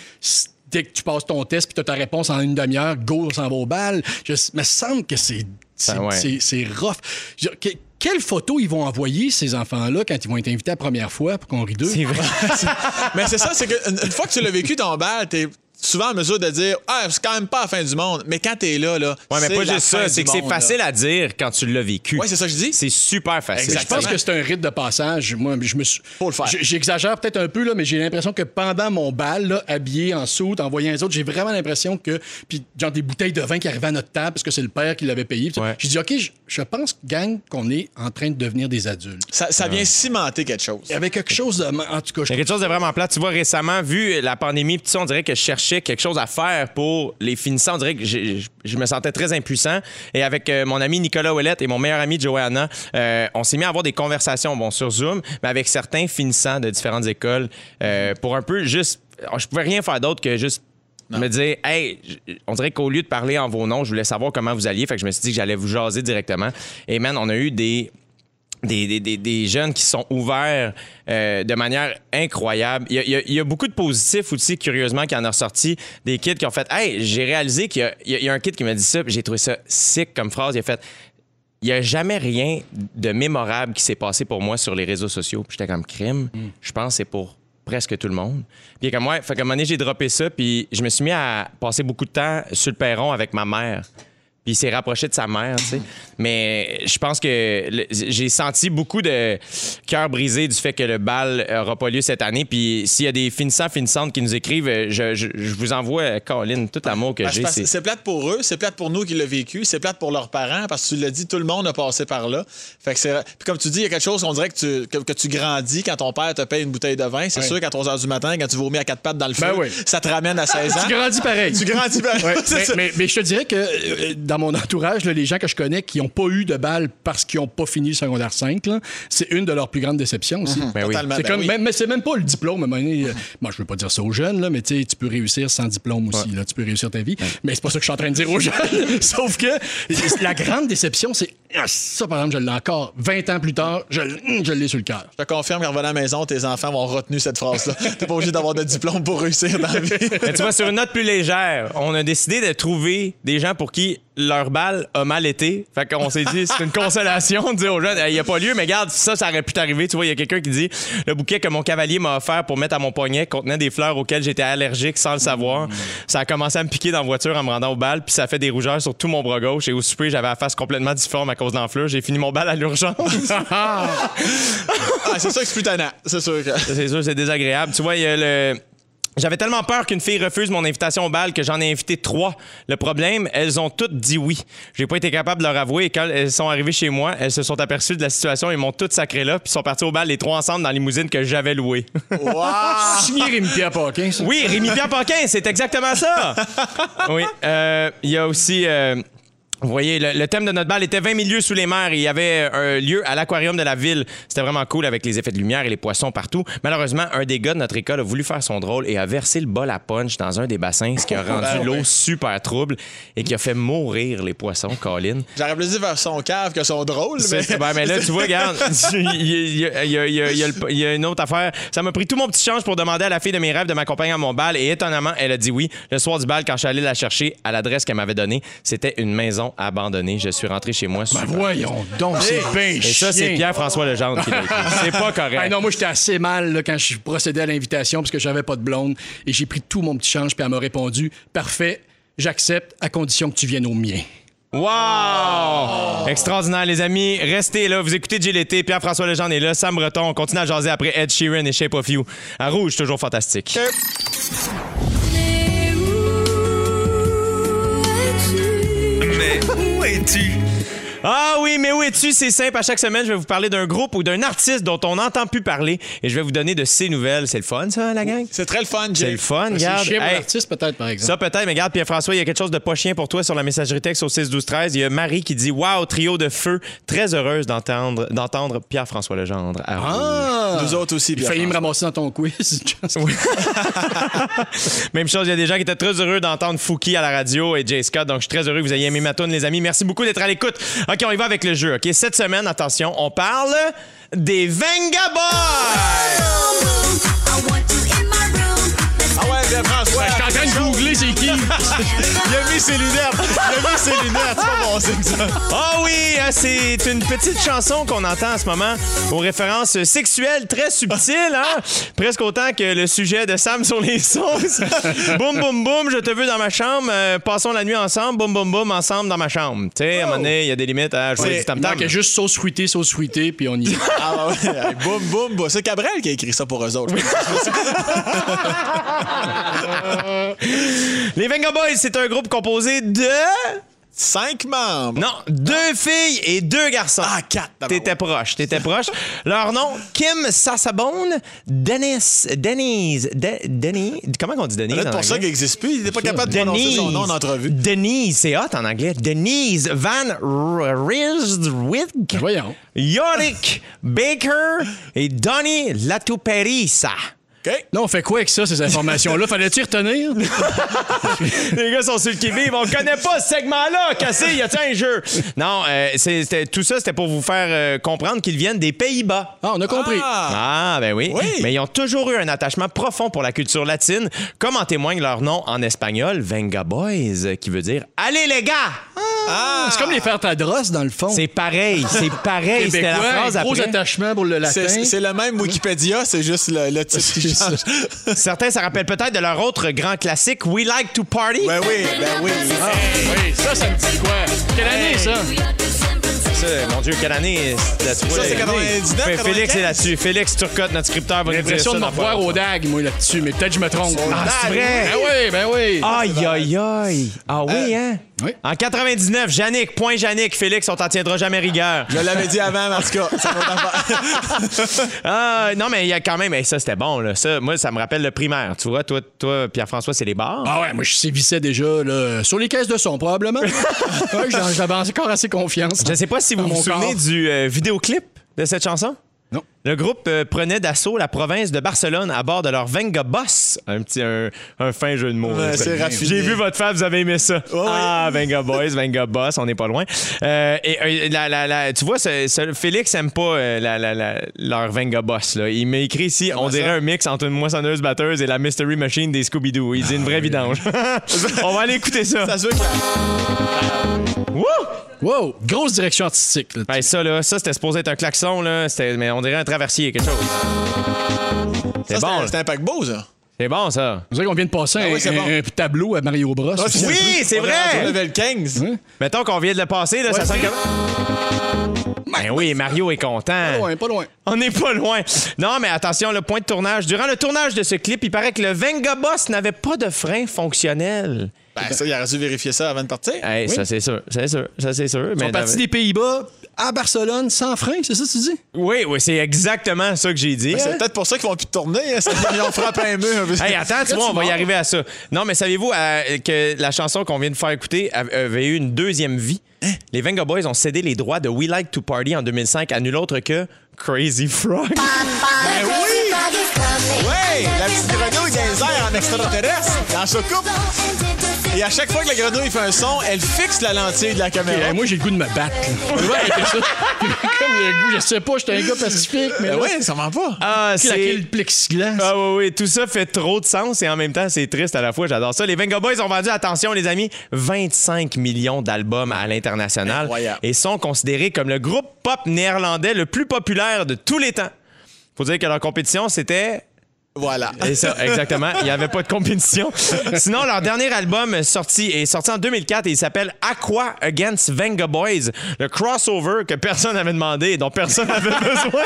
dès que tu passes ton test, puis tu as ta réponse en une demi-heure, go, on s'en va au bal. Je, me semble que c'est c'est Ah ouais. rough. Je- que- quelle photo ils vont envoyer, ces enfants-là, quand ils vont être invités la première fois pour qu'on rit d'eux? C'est vrai. Mais c'est ça, c'est qu'une une fois que tu l'as vécu ton bal, t'es souvent en mesure de dire Ah, c'est quand même pas la fin du monde. Mais quand t'es là, là. Ouais, mais c'est pas la juste ça. C'est que c'est facile à dire quand tu l'as vécu. Ouais, c'est ça que je dis. C'est super facile. Je pense que c'est un rite de passage. Moi, je me suis. Faut le faire. J'exagère peut-être un peu, là, mais j'ai l'impression que pendant mon bal, là, habillé en soute, en voyant les autres, j'ai vraiment l'impression que. Puis, genre, des bouteilles de vin qui arrivaient à notre table parce que c'est le père qui l'avait payé. Ouais. J'ai dit, OK, je, je pense, gang, qu'on est en train de devenir des adultes. Ça, ça vient cimenter quelque chose. Il y avait quelque chose de. En tout cas, je Il y a quelque chose de vraiment plat. Tu vois, récemment, vu la pandémie, on dirait que je cherchais quelque chose à faire pour les finissants. On dirait que je, me sentais très impuissant. Et avec euh, mon ami Nicolas Ouellette et mon meilleur ami Joanna, euh, on s'est mis à avoir des conversations, bon, sur Zoom, mais avec certains finissants de différentes écoles euh, pour un peu juste. Je pouvais rien faire d'autre que juste me dire, hey, on dirait qu'au lieu de parler en vos noms, je voulais savoir comment vous alliez. Fait que je me suis dit que j'allais vous jaser directement. Et man, on a eu des des, des- des- des jeunes qui sont ouverts euh, de manière incroyable. Il y, a, beaucoup de positifs aussi, curieusement, qui en a ressorti. Des kids qui ont fait Hey, j'ai réalisé qu'il y a, un kid qui m'a dit ça, j'ai trouvé ça sick comme phrase. Il a fait Il n'y a jamais rien de mémorable qui s'est passé pour moi sur les réseaux sociaux. J'étais comme crime. Je pense que c'est pour presque tout le monde. Puis comme ouais, fait qu'à un moment j'ai droppé ça, puis je me suis mis à passer beaucoup de temps sur le perron avec ma mère. Puis il s'est rapproché de sa mère, tu sais. Mais je pense que j'ai senti beaucoup de cœur brisé du fait que le bal n'aura pas lieu cette année. Puis s'il y a des finissants, finissantes qui nous écrivent, je, je- je vous envoie, euh, Colin, tout l'amour que Ben, c'est j'ai. c'est- plate pour eux, c'est plate pour nous qui l'ont vécu, c'est plate pour leurs parents parce que tu l'as dit, tout le monde a passé par là. Fait que c'est puis comme tu dis, il y a quelque chose on dirait que tu, que, que tu grandis quand ton père te paye une bouteille de vin. C'est sûr qu'à 3 h du matin, quand tu vomis à quatre pattes dans le feu, Ben oui. ça te ramène à 16 ans. Tu grandis pareil. Tu grandis Ouais, c'est mais, mais- mais je te dirais que euh, dans mon entourage, là, les gens que je connais qui n'ont pas eu de balle parce qu'ils n'ont pas fini le secondaire 5, là, c'est une de leurs plus grandes déceptions aussi. Ben oui. Totalement, C'est ben comme, oui. mais, mais c'est même pas le diplôme. À un moment donné, euh, moi, je veux pas dire ça aux jeunes, là, mais tu peux réussir sans diplôme aussi. Là, tu peux réussir ta vie. Mais c'est pas ça que je suis en train de dire aux jeunes. Sauf que la grande déception, c'est ça, par exemple, je l'ai encore 20 ans plus tard, je, l- je l'ai sur le cœur. Je te confirme qu'en revenant à la maison, tes enfants vont retenu cette phrase-là. T'es pas obligé d'avoir de diplôme pour réussir dans la vie. Mais tu vois, sur une note plus légère, on a décidé de trouver des gens pour qui leur balle a mal été. Fait qu'on s'est dit, c'est une consolation de dire aux jeunes, il n'y a pas lieu, mais regarde, ça, ça aurait pu t'arriver. Tu vois, il y a quelqu'un qui dit, le bouquet que mon cavalier m'a offert pour mettre à mon poignet contenait des fleurs auxquelles j'étais allergique sans le savoir. Ça a commencé à me piquer dans la voiture en me rendant au bal, puis ça a fait des rougeurs sur tout mon bras gauche. Et au souper, j'avais la face complètement difforme à cause de l'enflure. J'ai fini mon bal à l'urgence. Ah, c'est sûr que c'est plus tannant. C'est sûr que. C'est sûr, c'est désagréable. Tu vois, il y a le. J'avais tellement peur qu'une fille refuse mon invitation au bal que j'en ai invité trois. Le problème, elles ont toutes dit oui. J'ai pas été capable de leur avouer et quand elles sont arrivées chez moi, elles se sont aperçues de la situation et m'ont toutes sacré là puis sont parties au bal les trois ensemble dans la limousine que j'avais louée. Wow! Signé Rémi Pierre Paquin, ça. oui, Rémi Pierre Paquin, c'est exactement ça. Oui, euh, il y a aussi euh, vous voyez, le, le thème de notre bal était 20 milieux sous les mers. Et il y avait un lieu à l'aquarium de la ville. C'était vraiment cool avec les effets de lumière et les poissons partout. Malheureusement, un des gars de notre école a voulu faire son drôle et a versé le bol à punch dans un des bassins, ce qui a rendu l'eau super trouble et qui a fait mourir les poissons, Colin. J'aurais plus dit vers son cave que son drôle, mais. Ben, mais là, tu vois, regarde, il y a une autre affaire. Ça m'a pris tout mon petit change pour demander à la fille de mes rêves de m'accompagner à mon bal et étonnamment, elle a dit oui. Le soir du bal, quand je suis allé la chercher à l'adresse qu'elle m'avait donnée, c'était une maison abandonnée. Je suis rentré chez moi. super Ben voyons donc, c'est bien et ça, c'est. Pierre-François Legendre qui l'a écrit. C'est pas correct. Non, moi, j'étais assez mal là, quand je procédais à l'invitation parce que j'avais pas de blonde et j'ai pris tout mon petit change puis elle m'a répondu Parfait, j'accepte à condition que tu viennes au mien. Wow! Extraordinaire, les amis. Restez là. Vous écoutez GLT. Pierre-François Legendre est là. Sam Breton. On continue à jaser après Ed Sheeran et Shape of You. À Rouge, toujours fantastique. Où es-tu? Ah oui, mais où es-tu? C'est simple. À chaque semaine, je vais vous parler d'un groupe ou d'un artiste dont on n'entend plus parler et je vais vous donner de ses nouvelles. C'est le fun, ça, la gang? C'est très le fun, C'est Jay. le fun, C'est regarde. chien pour Hey, l'artiste, peut-être, par exemple. Ça peut-être, mais regarde, Pierre-François, il y a quelque chose de pas chien pour toi sur la messagerie texte au 6 12 13 Il y a Marie qui dit Waouh, trio de feu. Très heureuse d'entendre, d'entendre Pierre-François Legendre. Ah! Nous autres aussi, Il failli me ramasser dans ton quiz. Même chose, il y a des gens qui étaient très heureux d'entendre Fouki à la radio et Jay Scott. Donc, je suis très heureux que vous ayez aimé ma tune, les amis. Merci beaucoup d'être à l'écoute. OK, on y va avec le jeu. OK, cette semaine, attention, on parle des Venga François. Je suis en train de googler c'est qui. Il a mis ses lunettes. Il a mis ses lunettes. C'est pas bon signe, ça. Ah oui, hein, c'est une petite chanson qu'on entend en ce moment aux références sexuelles très subtiles, hein? Presque autant que le sujet de Sam sur les sauces. boum, boum, boum, je te veux dans ma chambre. euh, passons la nuit ensemble. Boum, boum, boum, ensemble dans ma chambre. Tu sais, à un moment donné, il y a des limites à jouer Ouais, du tam Il manquait juste sauce fruitée, sauce fruitée, puis on y va. Ah ouais, ouais. boum, boum, boum. C'est Cabrel qui a écrit ça pour eux autres. Les Venga Boys, c'est un groupe composé de. Cinq membres. Non, deux filles et deux garçons. Ah, quatre. T'étais proche, t'étais proche. Leur nom, Kim Sassabone, Dennis, Denise, De- Denny, comment on dit Denise en pour ça anglais? qu'il n'existe plus. Il n'était pas capable de prononcer son nom en entrevue. Denise, c'est hot en anglais. Denise Van Rijswijk, Voyons. Yorick Baker et Donnie Latuperisa. OK? Là, on fait quoi avec ça, ces informations-là? Fallait-tu y retenir? Les gars sont sur le qui-vive. On connaît pas ce segment-là. Cassé, y a-t-il un jeu? Non, euh, c'était- tout ça, c'était pour vous faire euh, comprendre qu'ils viennent des Pays-Bas. Ah, on a compris. Ah! Ah, ben oui. Oui. Mais ils ont toujours eu un attachement profond pour la culture latine, comme en témoigne leur nom en espagnol, Venga Boys, qui veut dire Allez les gars! Ah! C'est comme les faire tadros, dans le fond. C'est pareil, c'est pareil. C'était la phrase gros après. attachement pour le latin. C'est c'est le même Wikipédia, c'est juste le, le titre qui. Certains, ça rappelle peut-être de leur autre grand classique, We Like to Party. Ben oui, ben oui. Ah, oui, ça, ça me dit quoi? Quelle année, ça? Ça, mon Dieu, quelle année? Ça, c'est 99, Fait- Félix 95? est là-dessus. Félix Turcotte, notre scripteur, va J'ai nous dire l'impression de me pas au DAG, moi, là-dessus, mais peut-être que je me trompe. Ah, c'est vrai? Ben oui, ben oui. Aïe, aïe, aïe. Ah oui, hein? Oui. En 99, Yannick, point Yannick, Félix, on t'en tiendra jamais rigueur. Je l'avais dit avant, en tout cas, ça. Ah, non, mais il y a quand même, hey, ça c'était bon, là. Ça, moi, ça me rappelle le primaire. Tu vois, toi, toi Pierre-François, c'est les bars. Ah ouais, moi, je sévissais déjà là, sur les caisses de son, probablement. ouais, j'avais encore assez confiance. Je sais pas si vous vous souvenez du euh, vidéoclip de cette chanson? Non. Le groupe euh, prenait d'assaut la province de Barcelone à bord de leur Venga Boss. Un petit un, un fin jeu de mots. Ouais, c'est raffiné. J'ai vu votre fan, vous avez aimé ça. Ah, Venga Boys, Venga Boss, on n'est pas loin. Euh, et euh, la- la- la- tu vois, ce- ce- Félix aime pas la- la- la- leur Venga Boss. Là. Il m'a écrit ici, on dirait un mix entre une moissonneuse batteuse et la Mystery Machine des Scooby-Doo. Il dit une vraie vidange. on va aller écouter ça. Ça se veut que- Wouh! Wow, grosse direction artistique. là. Ben, ça, là, ça, c'était supposé être un klaxon, là. C'était- Mais on dirait un traversier, quelque chose. C'est bon. C'était un paquebot, ça. C'est bon, ça. Vous savez qu'on vient de passer Ah un, oui, c'est un- bon. un tableau à Mario Bros. Ah. Oui, c'est vrai! level 15. Mettons qu'on vient de le passer, là, ça sent comme... Ben oui, Mario est content. Pas loin, pas loin. On n'est pas loin. Non, mais attention, le point de tournage. Durant le tournage de ce clip, il paraît que le Venga Boss n'avait pas de frein fonctionnel. Ben, ça, il aurait dû vérifier ça avant de partir. Hey, ça, c'est sûr. C'est sûr. Ça, c'est sûr. Ils mais sont partis des Pays-Bas à Barcelone sans frein, c'est ça que tu dis? Oui, oui, c'est exactement ça que j'ai dit. C'est peut-être pour ça qu'ils vont plus tourner. hein. Ça- Ils ont frappé un mur. un peu. Hey, attends, tu vois, on va y arriver à ça. Non, mais savez-vous euh, que la chanson qu'on vient de faire écouter av- avait eu une deuxième vie? Les Venga Boys ont cédé les droits de We Like to Party en 2005 à nul autre que Crazy Frog. Ben oui! Ouais! La petite grenouille airs en extraterrestre, dans coupe. Et à chaque fois que la grenouille fait un son, elle fixe la lentille de la caméra. Moi, j'ai le goût de me battre. là. Va arrêter ça. Comme le goût, je sais pas, j'étais un gars pacifique, mais Ben là, ouais, ça ment pas. Ah, c'est... le plexiglas. Ah oui, oui, tout ça fait trop de sens et en même temps, c'est triste à la fois. J'adore ça. Les Venga Boys ont vendu, attention les amis, 25 millions d'albums à l'international Incroyable. et sont considérés comme le groupe pop néerlandais le plus populaire de tous les temps. Faut dire que leur compétition, c'était Voilà. Et ça, exactement. Il n'y avait pas de compétition. Sinon, leur dernier album sorti est sorti en 2004 et il s'appelle Aqua Against Venga Boys, le crossover que personne n'avait demandé et dont personne n'avait besoin.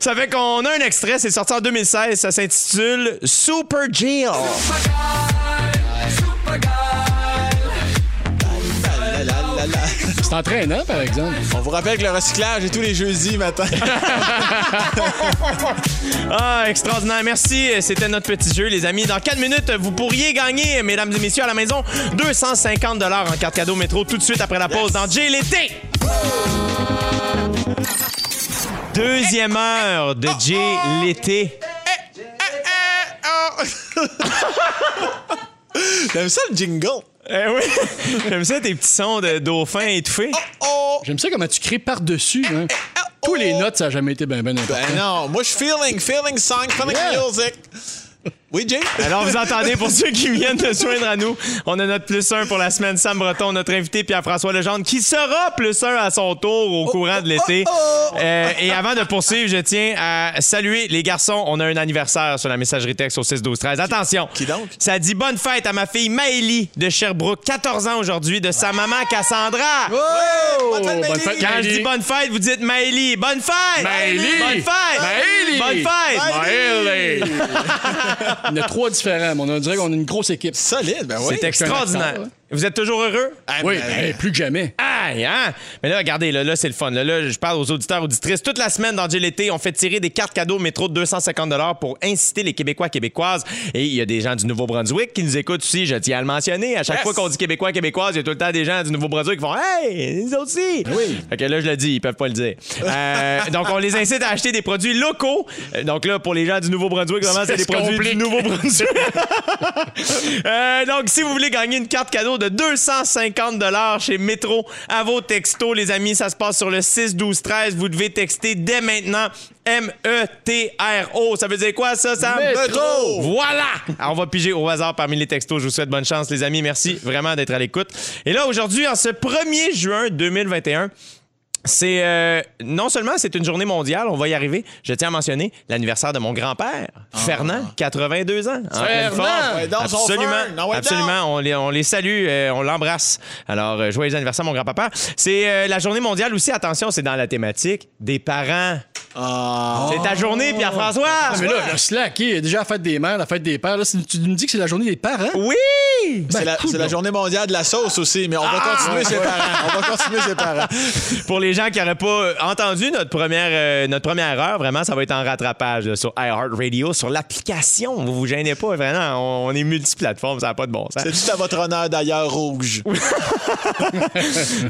ça fait qu'on a un extrait, c'est sorti en 2016, ça s'intitule Super Jill. La, la, la, la. C'est entraînant, par exemple. On vous rappelle que le recyclage est tous les jeudis matin. Ah, extraordinaire. Merci. C'était notre petit jeu, les amis. Dans 4 minutes, vous pourriez gagner, mesdames et messieurs, à la maison, 250 en carte cadeau métro tout de suite après la pause dans J l'été. Deuxième heure de J l'été. J'aime ça le jingle. Eh oui, j'aime ça tes petits sons de dauphin étouffés. Oh! J'aime ça comment tu crées par-dessus. Hein. Tous les notes, ça n'a jamais été bien ben important. Ben non, moi je suis feeling, feeling song, feeling Yeah. music. Oui, Jay? Alors, vous entendez, pour ceux qui viennent de se joindre à nous, on a notre plus un pour la semaine, Sam Breton, notre invité Pierre-François Legendre, qui sera plus un à son tour au courant de l'été. Euh, et avant de poursuivre, je tiens à saluer les garçons. On a un anniversaire sur la messagerie texte au 6 12 13 Attention. qui donc? Ça dit bonne fête à ma fille Maëlie de Sherbrooke, 14 ans aujourd'hui, de sa maman Cassandra. Bonne fête, bonne fête, Quand je dis bonne fête, vous dites Maëlie. Bonne fête! Maëlie. Bonne fête! Maëlie. Bonne fête! Maëlie. Il y en a trois différents, mais on dirait qu'on a une grosse équipe. Solide, ben oui. C'est extraordinaire. Vous êtes toujours heureux? Ah, Oui, ben, ben, plus que jamais. Aïe, hein? Mais là, regardez, là, là c'est le fun. Là, là, je parle aux auditeurs, auditrices. Toute la semaine dans l'été, on fait tirer des cartes cadeaux métro de 250 pour inciter les Québécois, Québécoises. Et il y a des gens du Nouveau-Brunswick qui nous écoutent aussi. Je tiens à le mentionner. À chaque Yes. fois qu'on dit Québécois, Québécoises, il y a tout le temps des gens du Nouveau-Brunswick qui font Hey, autres aussi. Oui. Fait que là, je le dis, ils peuvent pas le dire. Euh, donc, on les incite à acheter des produits locaux. Euh, Donc là, pour les gens du Nouveau-Brunswick, vraiment, c'est des produits complique. du Nouveau-Brunswick. Euh, donc, si vous voulez gagner une carte cadeau de 250 chez Métro à vos textos, les amis, ça se passe sur le 6 12 13. Vous devez texter dès maintenant M-E-T-R-O. Ça veut dire quoi, ça, Sam? Métro. Voilà! Alors, on va piger au hasard parmi les textos. Je vous souhaite bonne chance, les amis. Merci vraiment d'être à l'écoute. Et là, aujourd'hui, en ce 1er juin 2021, c'est euh, non seulement c'est une journée mondiale, on va y arriver. Je tiens à mentionner l'anniversaire de mon grand-père, Fernand, 82 ans. en pleine Fernand! Ouais, absolument, ah ouais, absolument. On les, on les salue, euh, on l'embrasse. Alors euh, joyeux anniversaire mon grand-papa. C'est euh, la journée mondiale aussi. Attention, c'est dans la thématique des parents. Ah. C'est ta journée, Pierre-François. Ah, mais là, le slack, il y a déjà la fête des mères, la fête des pères. Là, c'est- tu me dis que c'est la journée des parents? Oui. C'est la, c'est la journée mondiale de la sauce aussi, mais on va continuer ses parents. On va continuer ses parents. Pour les gens qui n'auraient pas euh, entendu notre première, euh, notre première heure, vraiment, ça va être en rattrapage là, sur iHeartRadio, sur l'application. Vous vous gênez pas, vraiment. On, on est multiplateforme, ça n'a pas de bon sens. C'est tout à votre honneur d'ailleurs, rouge?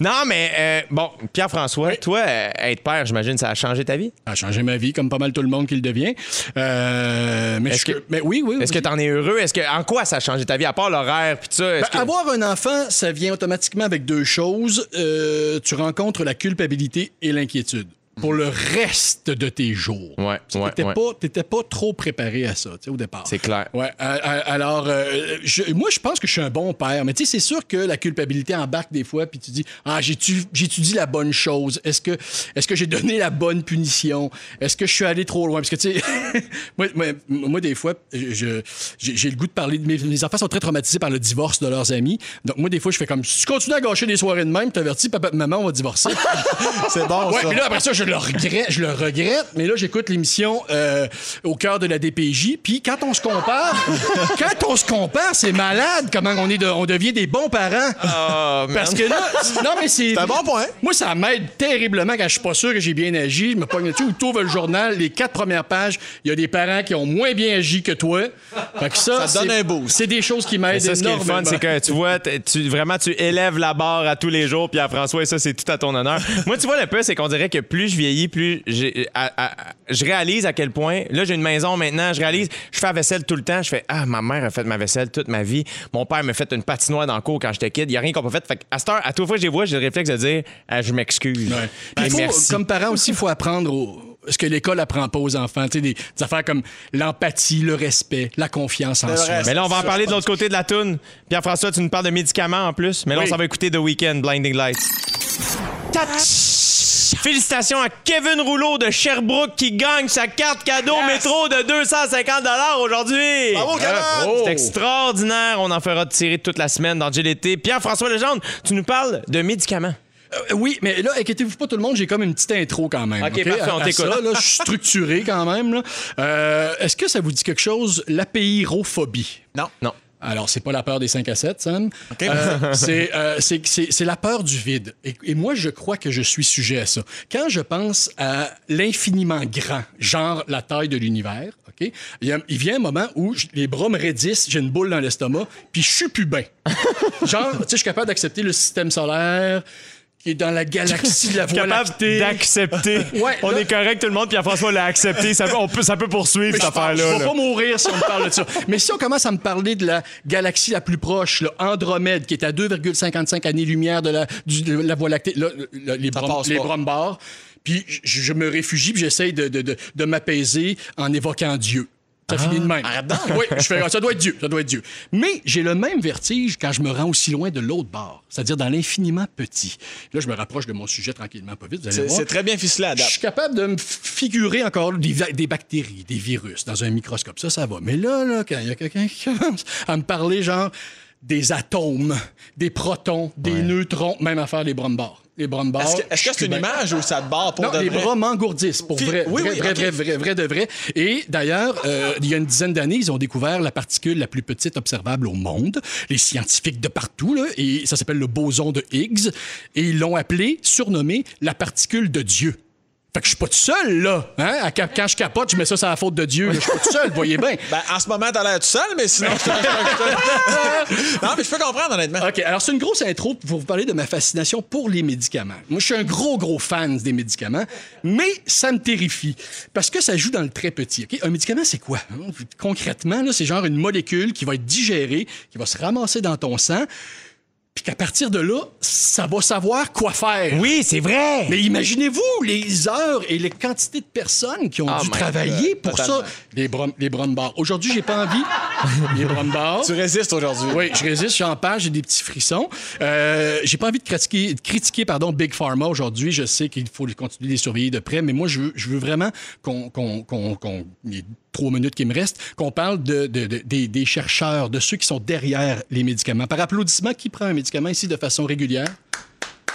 Non, mais euh, bon, Pierre-François, toi, être père, j'imagine, ça a changé ta vie? Ça a changé ma vie, comme pas mal tout le monde qui le devient. Euh, mais, je- que- mais oui, oui. Est-ce que oui. tu en es heureux? Est-ce que en quoi ça a changé ta vie, à part l'horaire puis ça? Ben, que- Avoir un enfant, ça vient automatiquement avec deux choses. Euh, tu rencontres la culpabilité et l'inquiétude pour le reste de tes jours. Ouais, Tu ouais, n'étais ouais. pas, t'étais pas trop préparé à ça, tu sais, au départ. C'est clair. Ouais, alors, euh, je- moi, je pense que je suis un bon père, mais tu sais, c'est sûr que la culpabilité embarque des fois, puis tu dis, ah, j'ai-tu dit la bonne chose? Est-ce que, est que j'ai donné la bonne punition? Est-ce que je suis allé trop loin? Parce que, tu sais, moi, moi, moi, des fois, je- j'ai le goût de parler de mes, mes enfants sont très traumatisés par le divorce de leurs amis. Donc, moi, des fois, je fais comme, si tu continues à gâcher des soirées de même, t'avertis, papa maman, on va divorcer. C'est bon, Ouais, ça. mais là, après ça, je le regrette, je le regrette, mais là, j'écoute l'émission euh, au cœur de la DPJ, puis quand on se compare, quand on se compare, c'est malade comment on, est de- on devient des bons parents. Oh, man. Parce que là, non, mais c'est. C'est un bon point. Moi, ça m'aide terriblement quand je suis pas sûr que j'ai bien agi. Je me pogne dessus ou t'ouvres le journal, les quatre premières pages, il y a des parents qui ont moins bien agi que toi. Fait que ça, Ça te donne c'est- un boost. C'est des choses qui m'aident ça, ce qui est le fun, énormément. c'est que tu vois, tu, vraiment, tu élèves la barre à tous les jours, Pierre-François, et ça, c'est tout à ton honneur. Moi, tu vois, le peu, c'est qu'on dirait que plus je vieillis, plus à- à- je réalise à quel point. Là, j'ai une maison maintenant, je réalise, je fais la vaisselle tout le temps. Je fais, ah, ma mère a fait ma vaisselle toute ma vie. Mon père m'a fait une patinoire dans le cours quand j'étais kid. Il n'y a rien qu'on peut fait. Fait à cette heure, à toute fois que je les vois, j'ai le réflexe de dire, Ah, je m'excuse. Ouais. Puis faut, merci. comme parent aussi, il faut apprendre au- ce que l'école apprend pas aux enfants. Tu sais, des, des affaires comme l'empathie, le respect, la confiance en soi. Mais là, on va en parler de l'autre côté de la toune. Pierre-François, tu nous parles de médicaments en plus. Mais là, Oui. on s'en va écouter The Weeknd, Blinding Lights. Félicitations à Kevin Rouleau de Sherbrooke qui gagne sa carte cadeau métro de 250 aujourd'hui. Bravo, Kevin! C'est extraordinaire. On en fera tirer toute la semaine dans GLT. Pierre-François Legendre, tu nous parles de médicaments. Euh, oui, mais là, inquiétez-vous pas tout le monde, j'ai comme une petite intro quand même. OK, parfait, on t'écoute. là, je suis structuré quand même. Euh, Est-ce que ça vous dit quelque chose, l'apéirophobie? Non. Non. Alors, c'est pas la peur des 5 à 7, Sam. Euh, c'est, euh, c'est- c'est- c'est la peur du vide. Et, et moi, je crois que je suis sujet à ça. Quand je pense à l'infiniment grand, genre la taille de l'univers, OK, il, y a- il vient un moment où je- les bras me raidissent, j'ai une boule dans l'estomac, puis je suis plus bien. genre, tu sais, je suis capable d'accepter le système solaire qui est dans la galaxie de la Voie Capable lactée. d'accepter. Ouais, on là- est correct, tout le monde. Pierre-François l'a accepté. Ça peut, on peut, ça peut poursuivre, cette Je affaire-là. vais là. pas mourir si on me parle de ça. Mais si on commence à me parler de la galaxie la plus proche, là, Andromède, qui est à 2,55 années-lumière de la, du- de la Voie lactée, là, là, les, brom- les puis je, je me réfugie, puis j'essaye de, de, de, de m'apaiser en évoquant Dieu. Ça finit de même. arrête donc. Oui, je fais, ça doit être Dieu, ça doit être Dieu. Mais j'ai le même vertige quand je me rends aussi loin de l'autre bord, c'est-à-dire dans l'infiniment petit. Là, je me rapproche de mon sujet tranquillement, pas vite, vous allez C'est voir. c'est très bien ficelé à Je date. suis capable de me figurer encore des, des bactéries, des virus dans un microscope. Ça, ça va. Mais là, là quand il y a quelqu'un qui commence à me parler, genre, des atomes, des protons, des neutrons, même à faire les brombares. Les brombares. Est-ce que c'est une image ou ça te barre pour Non, de les vrai? bras m'engourdissent, pour vrai. oui, vrai, oui, vrai, vrai, vrai, vrai de vrai. Et d'ailleurs, euh, il y a une dizaine d'années, ils ont découvert la particule la plus petite observable au monde. Les scientifiques de partout, là, et ça s'appelle le boson de Higgs. Et ils l'ont appelé, surnommé la particule de Dieu. Fait que je suis pas tout seul, là. Hein? Quand je capote, je mets ça sur la faute de Dieu. là. Je suis pas tout seul, voyez bien. Ben, en ce moment, t'as l'air tout seul, mais sinon, je Non, mais je peux comprendre, honnêtement. OK, alors c'est une grosse intro pour vous parler de ma fascination pour les médicaments. Moi, je suis un gros, gros fan des médicaments, mais ça me terrifie parce que ça joue dans le très petit. OK? Un médicament, c'est quoi? Concrètement, là, c'est genre une molécule qui va être digérée, qui va se ramasser dans ton sang, puis qu'à partir de là, ça va savoir quoi faire. Oui, c'est vrai. Mais imaginez-vous les heures et les quantités de personnes qui ont Oh dû travailler God, pour totalement. ça. Les, brom les brombars. Aujourd'hui, j'ai pas envie. les brombars. Tu résistes aujourd'hui. Oui, je résiste, j'en parle, j'ai des petits frissons. Euh, j'ai pas envie de critiquer, de critiquer pardon, Big Pharma aujourd'hui. Je sais qu'il faut continuer de les surveiller de près, mais moi, je veux, je veux vraiment qu'on, trois minutes qui me restent, qu'on parle de, de- de- des, des chercheurs, de ceux qui sont derrière les médicaments. Par applaudissement, qui prend un médicament ici de façon régulière?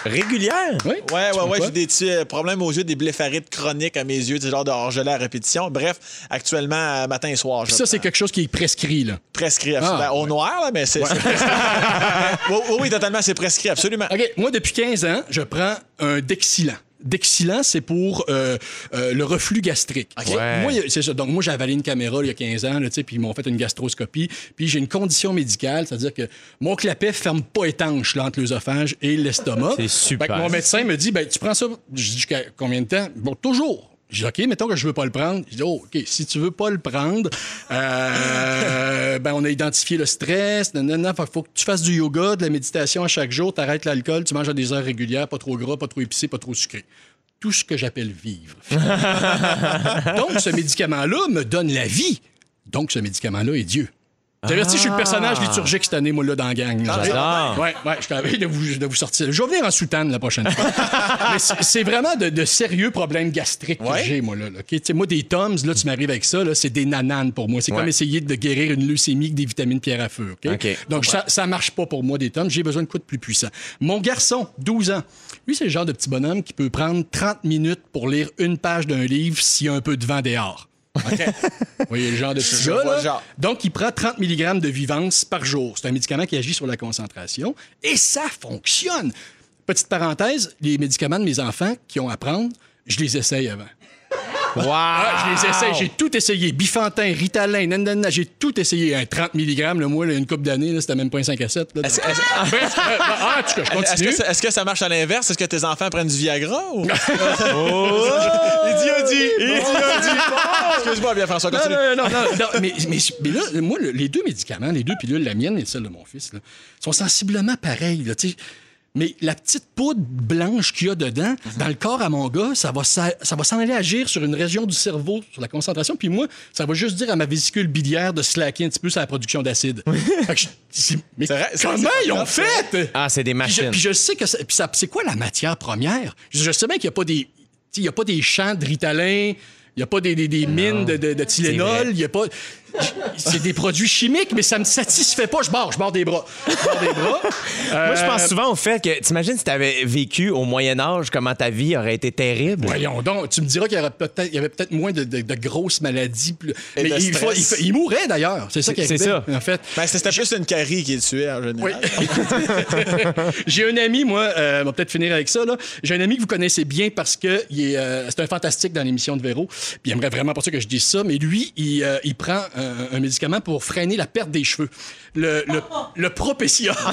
Régulière? Oui? Ouais, Tu ouais, ouais, j'ai des petits euh, problèmes aux yeux, des bléphaриtes chroniques à mes yeux, des genres de hors-gelé à répétition. Bref, actuellement, euh, matin et soir, Puis ça, c'est quelque chose qui est prescrit, là. prescrit absolument. Ah, au noir, là, mais c'est oui, oui, oui, totalement, c'est prescrit, absolument. OK, moi, depuis 15 ans, je prends un Dexilan. Dexilan, c'est pour euh, euh, le reflux gastrique. OK? Ouais. Moi, c'est ça. Donc, moi, j'ai avalé une caméra il y a 15 ans, là, tu sais, puis ils m'ont fait une gastroscopie. Puis j'ai une condition médicale, c'est-à-dire que mon clapet ferme pas étanche là, entre l'œsophage et l'estomac. C'est super. Mon médecin me dit, ben, tu prends ça je dis, jusqu'à combien de temps? Bon, toujours. Je dis, OK, mettons que je veux pas le prendre. Je dis, oh, OK, si tu veux pas le prendre, euh, ben, on a identifié le stress. Nanana, Fait faut que tu fasses du yoga, de la méditation à chaque jour, t'arrêtes l'alcool, tu manges à des heures régulières, pas trop gras, pas trop épicé, pas trop sucré. Tout ce que j'appelle vivre. Donc, ce médicament-là me donne la vie. Donc, ce médicament-là est Dieu. T'avertis, je suis le personnage liturgique cette année, moi, là, dans la gang. là. J'adore. Ouais, ouais, je suis envie de vous, de vous sortir. Je vais venir en soutane la prochaine fois. Mais c'est c'est vraiment de, de sérieux problèmes gastriques Ouais. que j'ai, moi, là. là, ok? Tu sais, moi, des Toms, là, tu m'arrives avec ça, là, c'est des nananes pour moi. C'est Ouais. comme essayer de guérir une leucémie avec des vitamines pierre à feu, OK? OK. Donc, ça, ça marche pas pour moi, des Toms. J'ai besoin de quoi de plus puissant? Mon garçon, 12 ans, lui, c'est le genre de petit bonhomme qui peut prendre 30 minutes pour lire une page d'un livre s'il y a un peu de vent dehors. Vous voyez le genre de gars, là? genre. Donc, il prend 30 mg de vivance par jour. C'est un médicament qui agit sur la concentration et ça fonctionne. Petite parenthèse, les médicaments de mes enfants qui ont à prendre, je les essaye avant. Wow. Ah, je les essaye, j'ai tout essayé. Bifantin, Ritalin, nanana, j'ai tout essayé. Un 30 mg, le moi, là, une coupe d'années, là, c'était même pas un 5 à 7. Là, Est-ce Donc, est-ce- Bref, euh, ah, en tout cas, je est-ce continue. que, ça- est-ce que ça marche à l'inverse? Est-ce que tes enfants prennent du Viagra? Ou... Oh! Idiot dit! Idiot dit! Excuse-moi, bien, François, continue. non, non, non, non, mais, mais, mais là, moi, le- les deux médicaments, les deux pilules, la mienne et celle de mon fils, là, sont sensiblement là, sais. Mais la petite poudre blanche qu'il y a dedans, dans le corps à mon gars, ça va, ça va s'en aller agir sur une région du cerveau, sur la concentration. Puis moi, ça va juste dire à ma vésicule biliaire de slacker un petit peu sur la production d'acide. Mais vrai, comment ils ont fait? Ah, c'est des Puis je, machines. puis je sais que ça- puis ça- c'est quoi la matière première? Je, je sais bien qu'il n'y a pas des il n'y a pas des champs de Ritalin, il n'y a pas des, des- des mines de, de, de Tylenol, il y a pas. C'est des produits chimiques, mais ça me satisfait pas. Je barre, je barre des bras. Je barre des bras. Moi, je pense Euh, souvent au fait que, t'imagines si t'avais vécu au Moyen-Âge, comment ta vie aurait été terrible? Voyons donc, tu me diras qu'il y, aurait peut-être- il y avait peut-être moins de, de- de grosses maladies. plus- Et Mais il, faut- il, il mourrait d'ailleurs. C'est ça qui C'est ça. en fait. Ben, c'était plus une carie qui le tuait en Oui. général. J'ai un ami, moi, euh, on va peut-être finir avec ça. là. J'ai un ami que vous connaissez bien parce que il est, euh, c'est un fantastique dans l'émission de Véro. Puis il aimerait vraiment pas ça que je dise ça, mais lui, il, euh, il prend un, un médicament pour freiner la perte des cheveux. Le, le, le Propecia.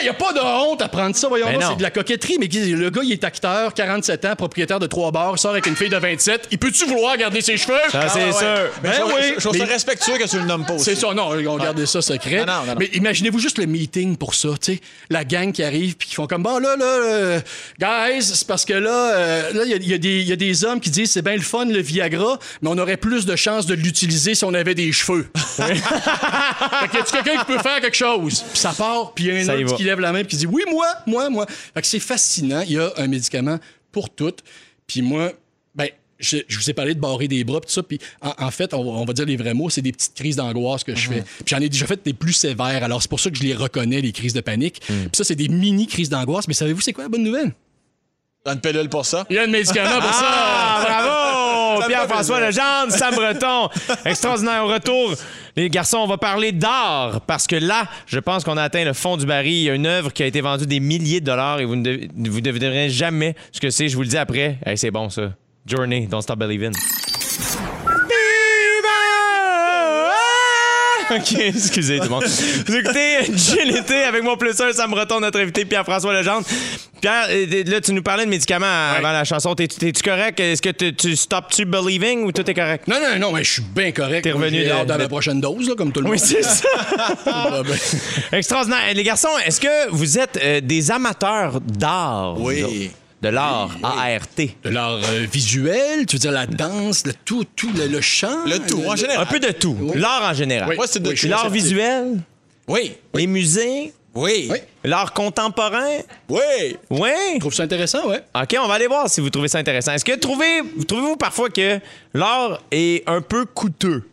Il n'y a pas de honte à prendre ça, voyons Ben c'est de la coquetterie. Mais le gars, il est acteur, 47 ans, propriétaire de trois bars, sort avec une fille de 27. Il peut-tu vouloir garder ses cheveux? Ça, c'est Ah, ouais. sûr. Mais Ben je, oui. je, trouve ça respectueux que tu le nommes pas aussi. C'est ça, non, on gardait ça secret. Non, non, non, non. Mais imaginez-vous juste le meeting pour ça, tu sais. La gang qui arrive puis qui font comme, bon, là, là, euh, guys, c'est parce que là, euh, là, il y y, a des- il y a des hommes qui disent, c'est bien le fun, le Viagra, mais on aurait plus de chances de l'utiliser si on avait des cheveux. fait que y a-tu quelqu'un qui peut faire quelque chose? Puis ça part, puis il y a un Ça autre qui lève la main puis qui dit, oui, moi, moi, moi. Fait que c'est fascinant. Il y a un médicament pour toutes. Puis moi, ben, je, je vous ai parlé de barrer des bras, pis tout ça. Puis en, en fait, on, va- on va dire les vrais mots, c'est des petites crises d'angoisse que je fais. Puis j'en ai déjà fait des plus sévères. Alors c'est pour ça que je les reconnais, les crises de panique. Puis ça, c'est des mini crises d'angoisse. Mais savez-vous, c'est quoi la bonne nouvelle? T'as une pilule pour ça. Il y a un médicament pour ça. Pierre-François fait Legendre, Sam Breton. Extraordinaire au retour. Les garçons, on va parler d'art parce que là, je pense qu'on a atteint le fond du baril. Il y a une œuvre qui a été vendue des milliers de dollars et vous ne devinerez jamais ce que c'est. Je vous le dis après. Hey, c'est bon, ça. Journey, Don't Stop Believing. OK, excusez tout le monde. Vous écoutez GLT avec mon plus un, Sam Breton, notre invité Pierre-François Legendre. Pierre, euh, là, tu nous parlais de médicaments avant la chanson. T'es- T'es-tu correct? Est-ce que tu, tu stops-tu believing ou tout est correct? Non, non, non, mais je suis bien correct. T'es revenu dans de- la prochaine dose, là, comme tout le Oui, monde. c'est ça. Ben. Extraordinaire. Les garçons, est-ce que vous êtes euh, des amateurs d'art? Oui. De l'art, A-R-T. De l'art euh, visuel, tu veux dire la danse, le tout, tout, le, le chant. Le tout, en général. Un peu de tout. L'art en général. Oui. Moi, c'est de- Oui, L'art visuel, Oui. les musées, Oui. Oui. l'art contemporain. Oui. Oui. Je trouve ça intéressant, ouais. OK, on va aller voir si vous trouvez ça intéressant. Est-ce que trouvez, vous trouvez-vous parfois que l'art est un peu coûteux?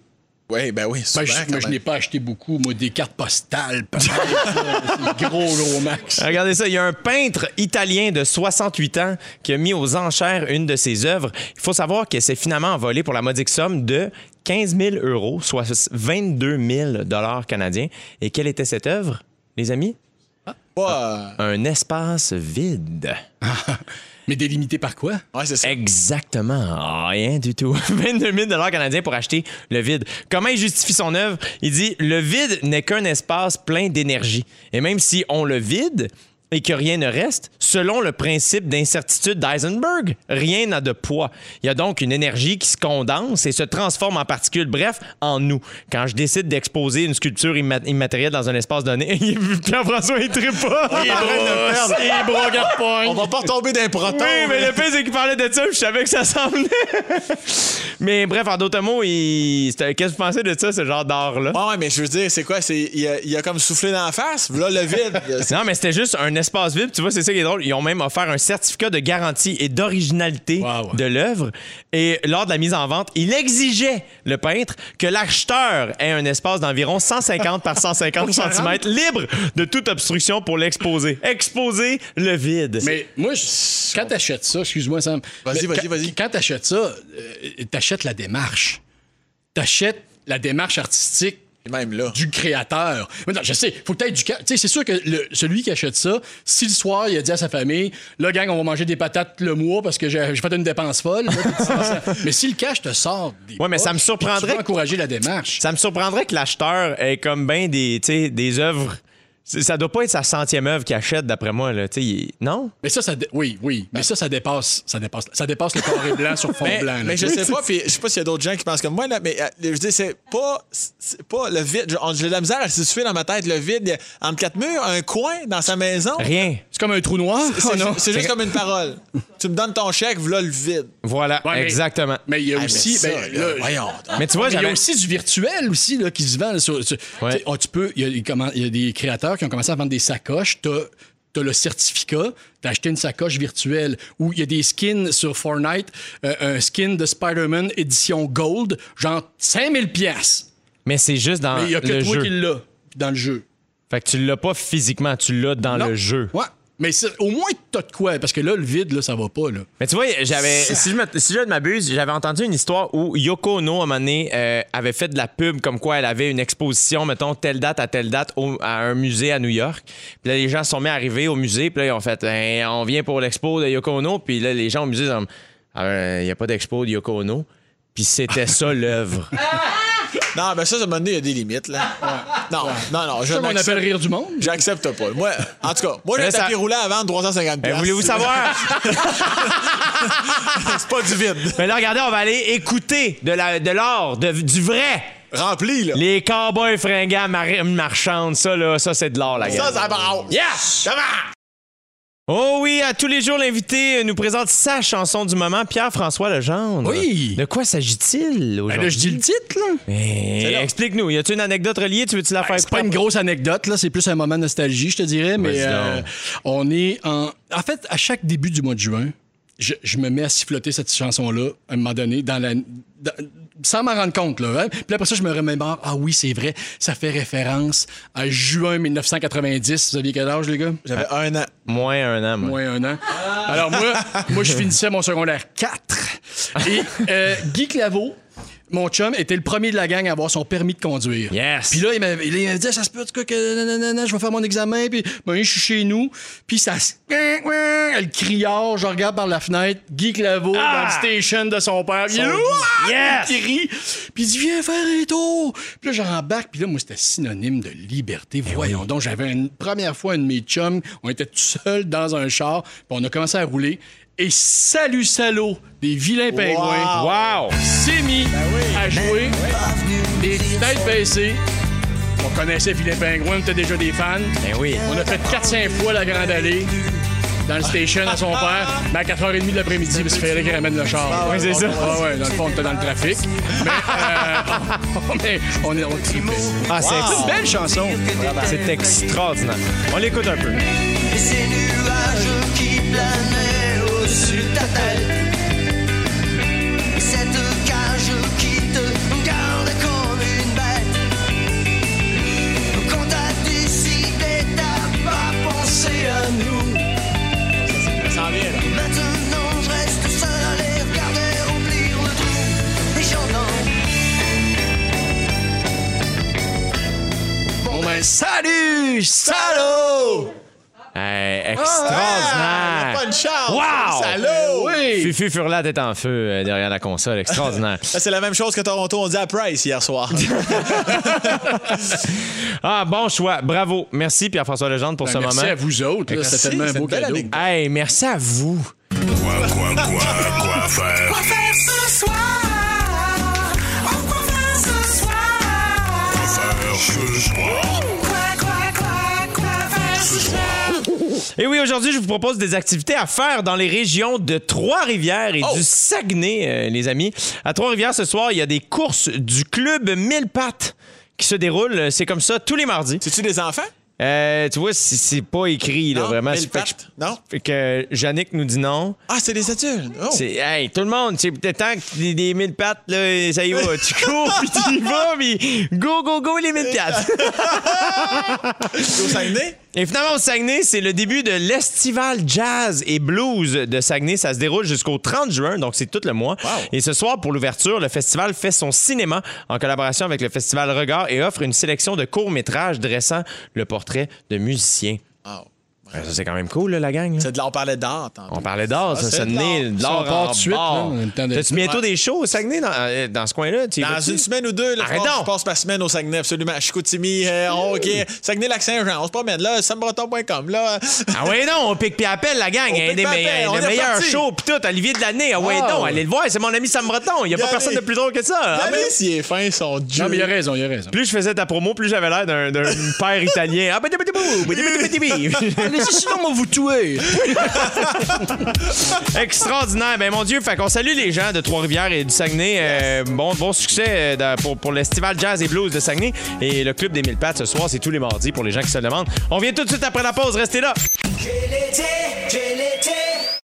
Oui, ben oui. Ben, souvent, je, quand moi, je n'ai pas acheté beaucoup, moi, des cartes postales. peut-être, gros, gros max. Regardez ça, il y a un peintre italien de 68 ans qui a mis aux enchères une de ses œuvres. Il faut savoir qu'elle s'est finalement envolée pour la modique somme de 15 000 euros, soit 22 000 dollars canadiens. Et quelle était cette œuvre, les amis? Pas, Un espace vide. Mais délimité par quoi? Ouais, c'est ça. Exactement. Rien du tout. 22 000 canadiens pour acheter le vide. Comment il justifie son œuvre? Il dit Le vide n'est qu'un espace plein d'énergie. Et même si on le vide et que rien ne reste, selon le principe d'incertitude d'Eisenberg, rien n'a de poids. Il y a donc une énergie qui se condense et se transforme en particules, bref, en nous. Quand je décide d'exposer une sculpture imma- immatérielle dans un espace donné, Pierre-François, il trippe pas. Il est. On va pas retomber d'un proton. Oui, mais le pire, c'est qu'il parlait de ça, puis je savais que ça s'en venait. mais bref, en d'autres mots, il... qu'est-ce que vous pensez de ça, ce genre d'art-là? Ouais, ouais, mais je veux dire, c'est quoi? C'est, il, a, il a comme soufflé dans la face. Là, le vide. Non, mais c'était juste un espace vide. Tu vois, c'est ça qui est drôle. Ils ont même offert un certificat de garantie et d'originalité Wow. de l'œuvre. Et lors de la mise en vente, il exigeait, le peintre, que l'acheteur ait un espace d'environ 150 par 150 cm libre de toute obstruction pour l'exposer. Exposer le vide. Mais moi, je- quand t'achètes ça, excuse-moi, Sam. Vas-y, vas-y, quand- vas-y. Quand t'achètes ça, euh, t'achètes la démarche. T'achètes la démarche artistique Même là. du créateur. Mais non, je sais, faut peut-être du Tu sais, c'est sûr que le- celui qui achète ça, si le soir, il a dit à sa famille, là, gang, on va manger des patates le mois parce que j'ai fait une dépense folle. là, mais si le cash te sort des Ouais, mais ça me surprendrait Tu encourager la démarche. Ça me surprendrait que l'acheteur ait comme ben des, tu sais, des œuvres. Ça doit pas être sa centième œuvre qu'il achète, d'après moi. Là. Tu sais, il- Non? Mais ça, ça dé- oui, oui. Mais ça, ça dépasse, ça dépasse, ça dépasse le carré blanc sur fond Mais, blanc. là. mais je sais pas, puis je sais pas s'il y a d'autres gens qui pensent comme moi, là, mais euh, je veux dire, c'est pas, c'est pas le vide. Je- J'ai de la misère à situer dans ma tête le vide. Il y a Entre quatre murs, un coin dans sa maison. Rien. C'est comme un trou noir. C'est oh juste comme une parole. tu me donnes ton chèque, voilà le vide. Voilà, Ouais, mais- exactement. Mais il y a Ah, mais aussi. ça, ben, là, là, voyons. Mais tu vois, il y a aussi du virtuel aussi là, qui se vend. là, sur- sur- Ouais. tu sais, oh, tu peux, il y, a, y des créateurs qui ont commencé à vendre des sacoches. T'as tu as le certificat, tu as acheté une sacoche virtuelle, ou il y a des skins sur Fortnite, euh, un skin de Spider-Man édition Gold, genre 5000 pièces. Mais c'est juste dans Mais il y a que le toi jeu. qui l'as dans le jeu. Fait que tu l'as pas physiquement, tu l'as dans Non. le jeu. Ouais. Mais au moins, t'as de quoi, parce que là, le vide, là, ça va pas, là. Mais tu vois, j'avais, si je, me, si je ne m'abuse, j'avais entendu une histoire où Yoko Ono, à un moment donné, euh, avait fait de la pub comme quoi elle avait une exposition, mettons, telle date à telle date au- à un musée à New York. Puis là, les gens se sont mis à arriver au musée, puis là, ils ont fait, Ben, on vient pour l'expo de Yoko Ono. Puis là, les gens au musée, ils ont dit, Ah, il n'y a pas d'expo de Yoko Ono. Puis c'était ça l'œuvre. Non, mais ça, à un moment donné, il y a des limites, là. Non, non, non, je C'est ça qu'on appelle rire du monde. J'accepte pas. Moi, en tout cas, moi, j'ai un ça- tapis roulant à vendre 350 Ben, Voulez-vous savoir? C'est pas du vide. Mais là, regardez, on va aller écouter de, la, de l'or, de- du vrai. Rempli, là. Les cowboys fringants mar- marchandes, ça, là, ça, c'est de l'or, la gueule. Ça, ça brasse. Yeah! Ça va! Oh oui, à tous les jours, l'invité nous présente sa chanson du moment, Pierre-François Legendre. Oui. De quoi s'agit-il Ben aujourd'hui? là, je dis le titre, là. Mais là. Explique-nous, y a-tu une anecdote reliée? Tu veux-tu la faire Ben, C'est pas une grosse anecdote, là, c'est plus un moment de nostalgie, je te dirais, mais euh, on est en. En fait, à chaque début du mois de juin, je, je me mets à siffloter cette chanson-là, à un moment donné, dans la. dans- sans m'en rendre compte, là. hein. Puis après ça, je me remémore, ah oui, c'est vrai, ça fait référence à juin 1990. Vous aviez quel âge, les gars? J'avais un an. Moins un an, moi. Moins un an. Alors moi, moi je finissais mon secondaire 4. Et euh, Guy Claveau, mon chum, était le premier de la gang à avoir son permis de conduire. Yes. Puis là, il m'avait dit, ça se peut, en tout cas, que nanana, je vais faire mon examen. Puis ben, je suis chez nous. Puis ça se... Le criard, je regarde par la fenêtre, Guy Claveau dans le station de son père. Ouah! Yes! Il rit. Puis il dit, viens faire un tour. Puis là, j'embarque. Puis là, moi, c'était synonyme de liberté. Voyons donc, j'avais une première fois un de mes chums. On était tout seuls dans un char. Puis on a commencé à rouler. Et salut, salaud, des vilains pingouins Wow! s'est mis à jouer des têtes baissées. On connaissait Vilain Pingouin, on était déjà des fans. Ben oui. On a fait 4-5 fois la Grande Allée dans le station à son père, mais à 4h30 de l'après-midi, parce qu'il fallait qu'il ramène le char. oui, c'est ça. Ah ouais, dans le fond, on était dans le trafic. Mais, euh, on, est- on tripait. Ah, c'est une belle chanson. C'est extraordinaire. On l'écoute un peu. Et ces nuages qui planaient au-dessus de ta tête. Et cette cage qui te garde comme une bête. Quand t'as décidé, t'as pas pensé à nous. Ça s'en vient, là. Maintenant, je reste seul à les regarder remplir le trou. Et j'entends. Bon ben, salut, salaud! Hey, Ah, extraordinaire! pas une chance! Wow! Salaud! Oui! Fufu Furlat est en feu euh, derrière la console. Extraordinaire. C'est la même chose que Toronto on dit à Price hier soir. ah, bon choix. Bravo. Merci, Pierre-François Legendre, pour Ben, ce merci moment. à vous autres. Merci, C'était tellement un beau cadeau. anecdote. Hey, merci à vous. Quoi, quoi, quoi, quoi faire? Quoi faire ce soir? Oh, quoi faire ce soir? Faire ce soir? Et oui, aujourd'hui, je vous propose des activités à faire dans les régions de Trois-Rivières et du Saguenay, euh, les amis. À Trois-Rivières, ce soir, il y a des courses du club Mille Pattes qui se déroulent. C'est comme ça tous les mardis. C'est-tu des enfants? Euh, tu vois, c'est- pas écrit, là, Non? vraiment. Mille que pattes? Non? Fait que Yannick nous dit non. Ah, c'est des adultes. Oh. C'est, hey, tout le monde, c'est peut-être temps que des, des mille pattes, là, ça y va. Tu cours, puis tu y vas, puis go, go, go, les mille pattes. Au Saguenay? Et finalement, au Saguenay, c'est le début de l'Estival Jazz et Blues de Saguenay. Ça se déroule jusqu'au 30 juin, donc c'est tout le mois. Wow. Et ce soir, pour l'ouverture, le festival fait son cinéma en collaboration avec le festival Regard et offre une sélection de courts-métrages dressant le portrait de musiciens. Ah. Ouais, Ça, c'est quand même cool, là, la gang. là. C'est de là, on parlait d'art. tantôt. On parlait d'art, Ah, ça c'est de l'art. de l'art part tout de suite, là, on a le temps de- T'as-tu bientôt des shows au Saguenay dans, euh, dans ce coin-là? Dans vas-tu? une semaine ou deux, là, Arrête donc! je passe ma semaine au Saguenay, absolument. À Chicoutimi, euh, OK. Saguenay-Lac-Saint-Jean, on se promène là, sambreton.com, là. Ah ouais non, on pique puis appelle la gang. On pique des puis me- appelle, on le est meilleur parti. show pis tout, Olivier de l'année. Ah ouais non, allez le voir, c'est mon ami Sam Breton. Il y a pas Yannick. personne de plus drôle que ça. Ah, ben, Yannick, il est fin, son dieu. Non, mais il a raison, il a raison. plus je faisais ta promo, plus j'avais l'air d'un d'un père italien. Ah, bidi, bidi, bou, bidi, bidi, bidi, bidi. Sinon, on va vous tuer. Extraordinaire. Ben mon Dieu, fait qu'on salue les gens de Trois-Rivières et du Saguenay. Euh, bon, bon succès euh, pour, pour l'Estival Jazz et Blues de Saguenay. Et le Club des Mille Pattes ce soir, c'est tous les mardis pour les gens qui se le demandent. On vient tout de suite après la pause, restez là. J'ai l'été, j'ai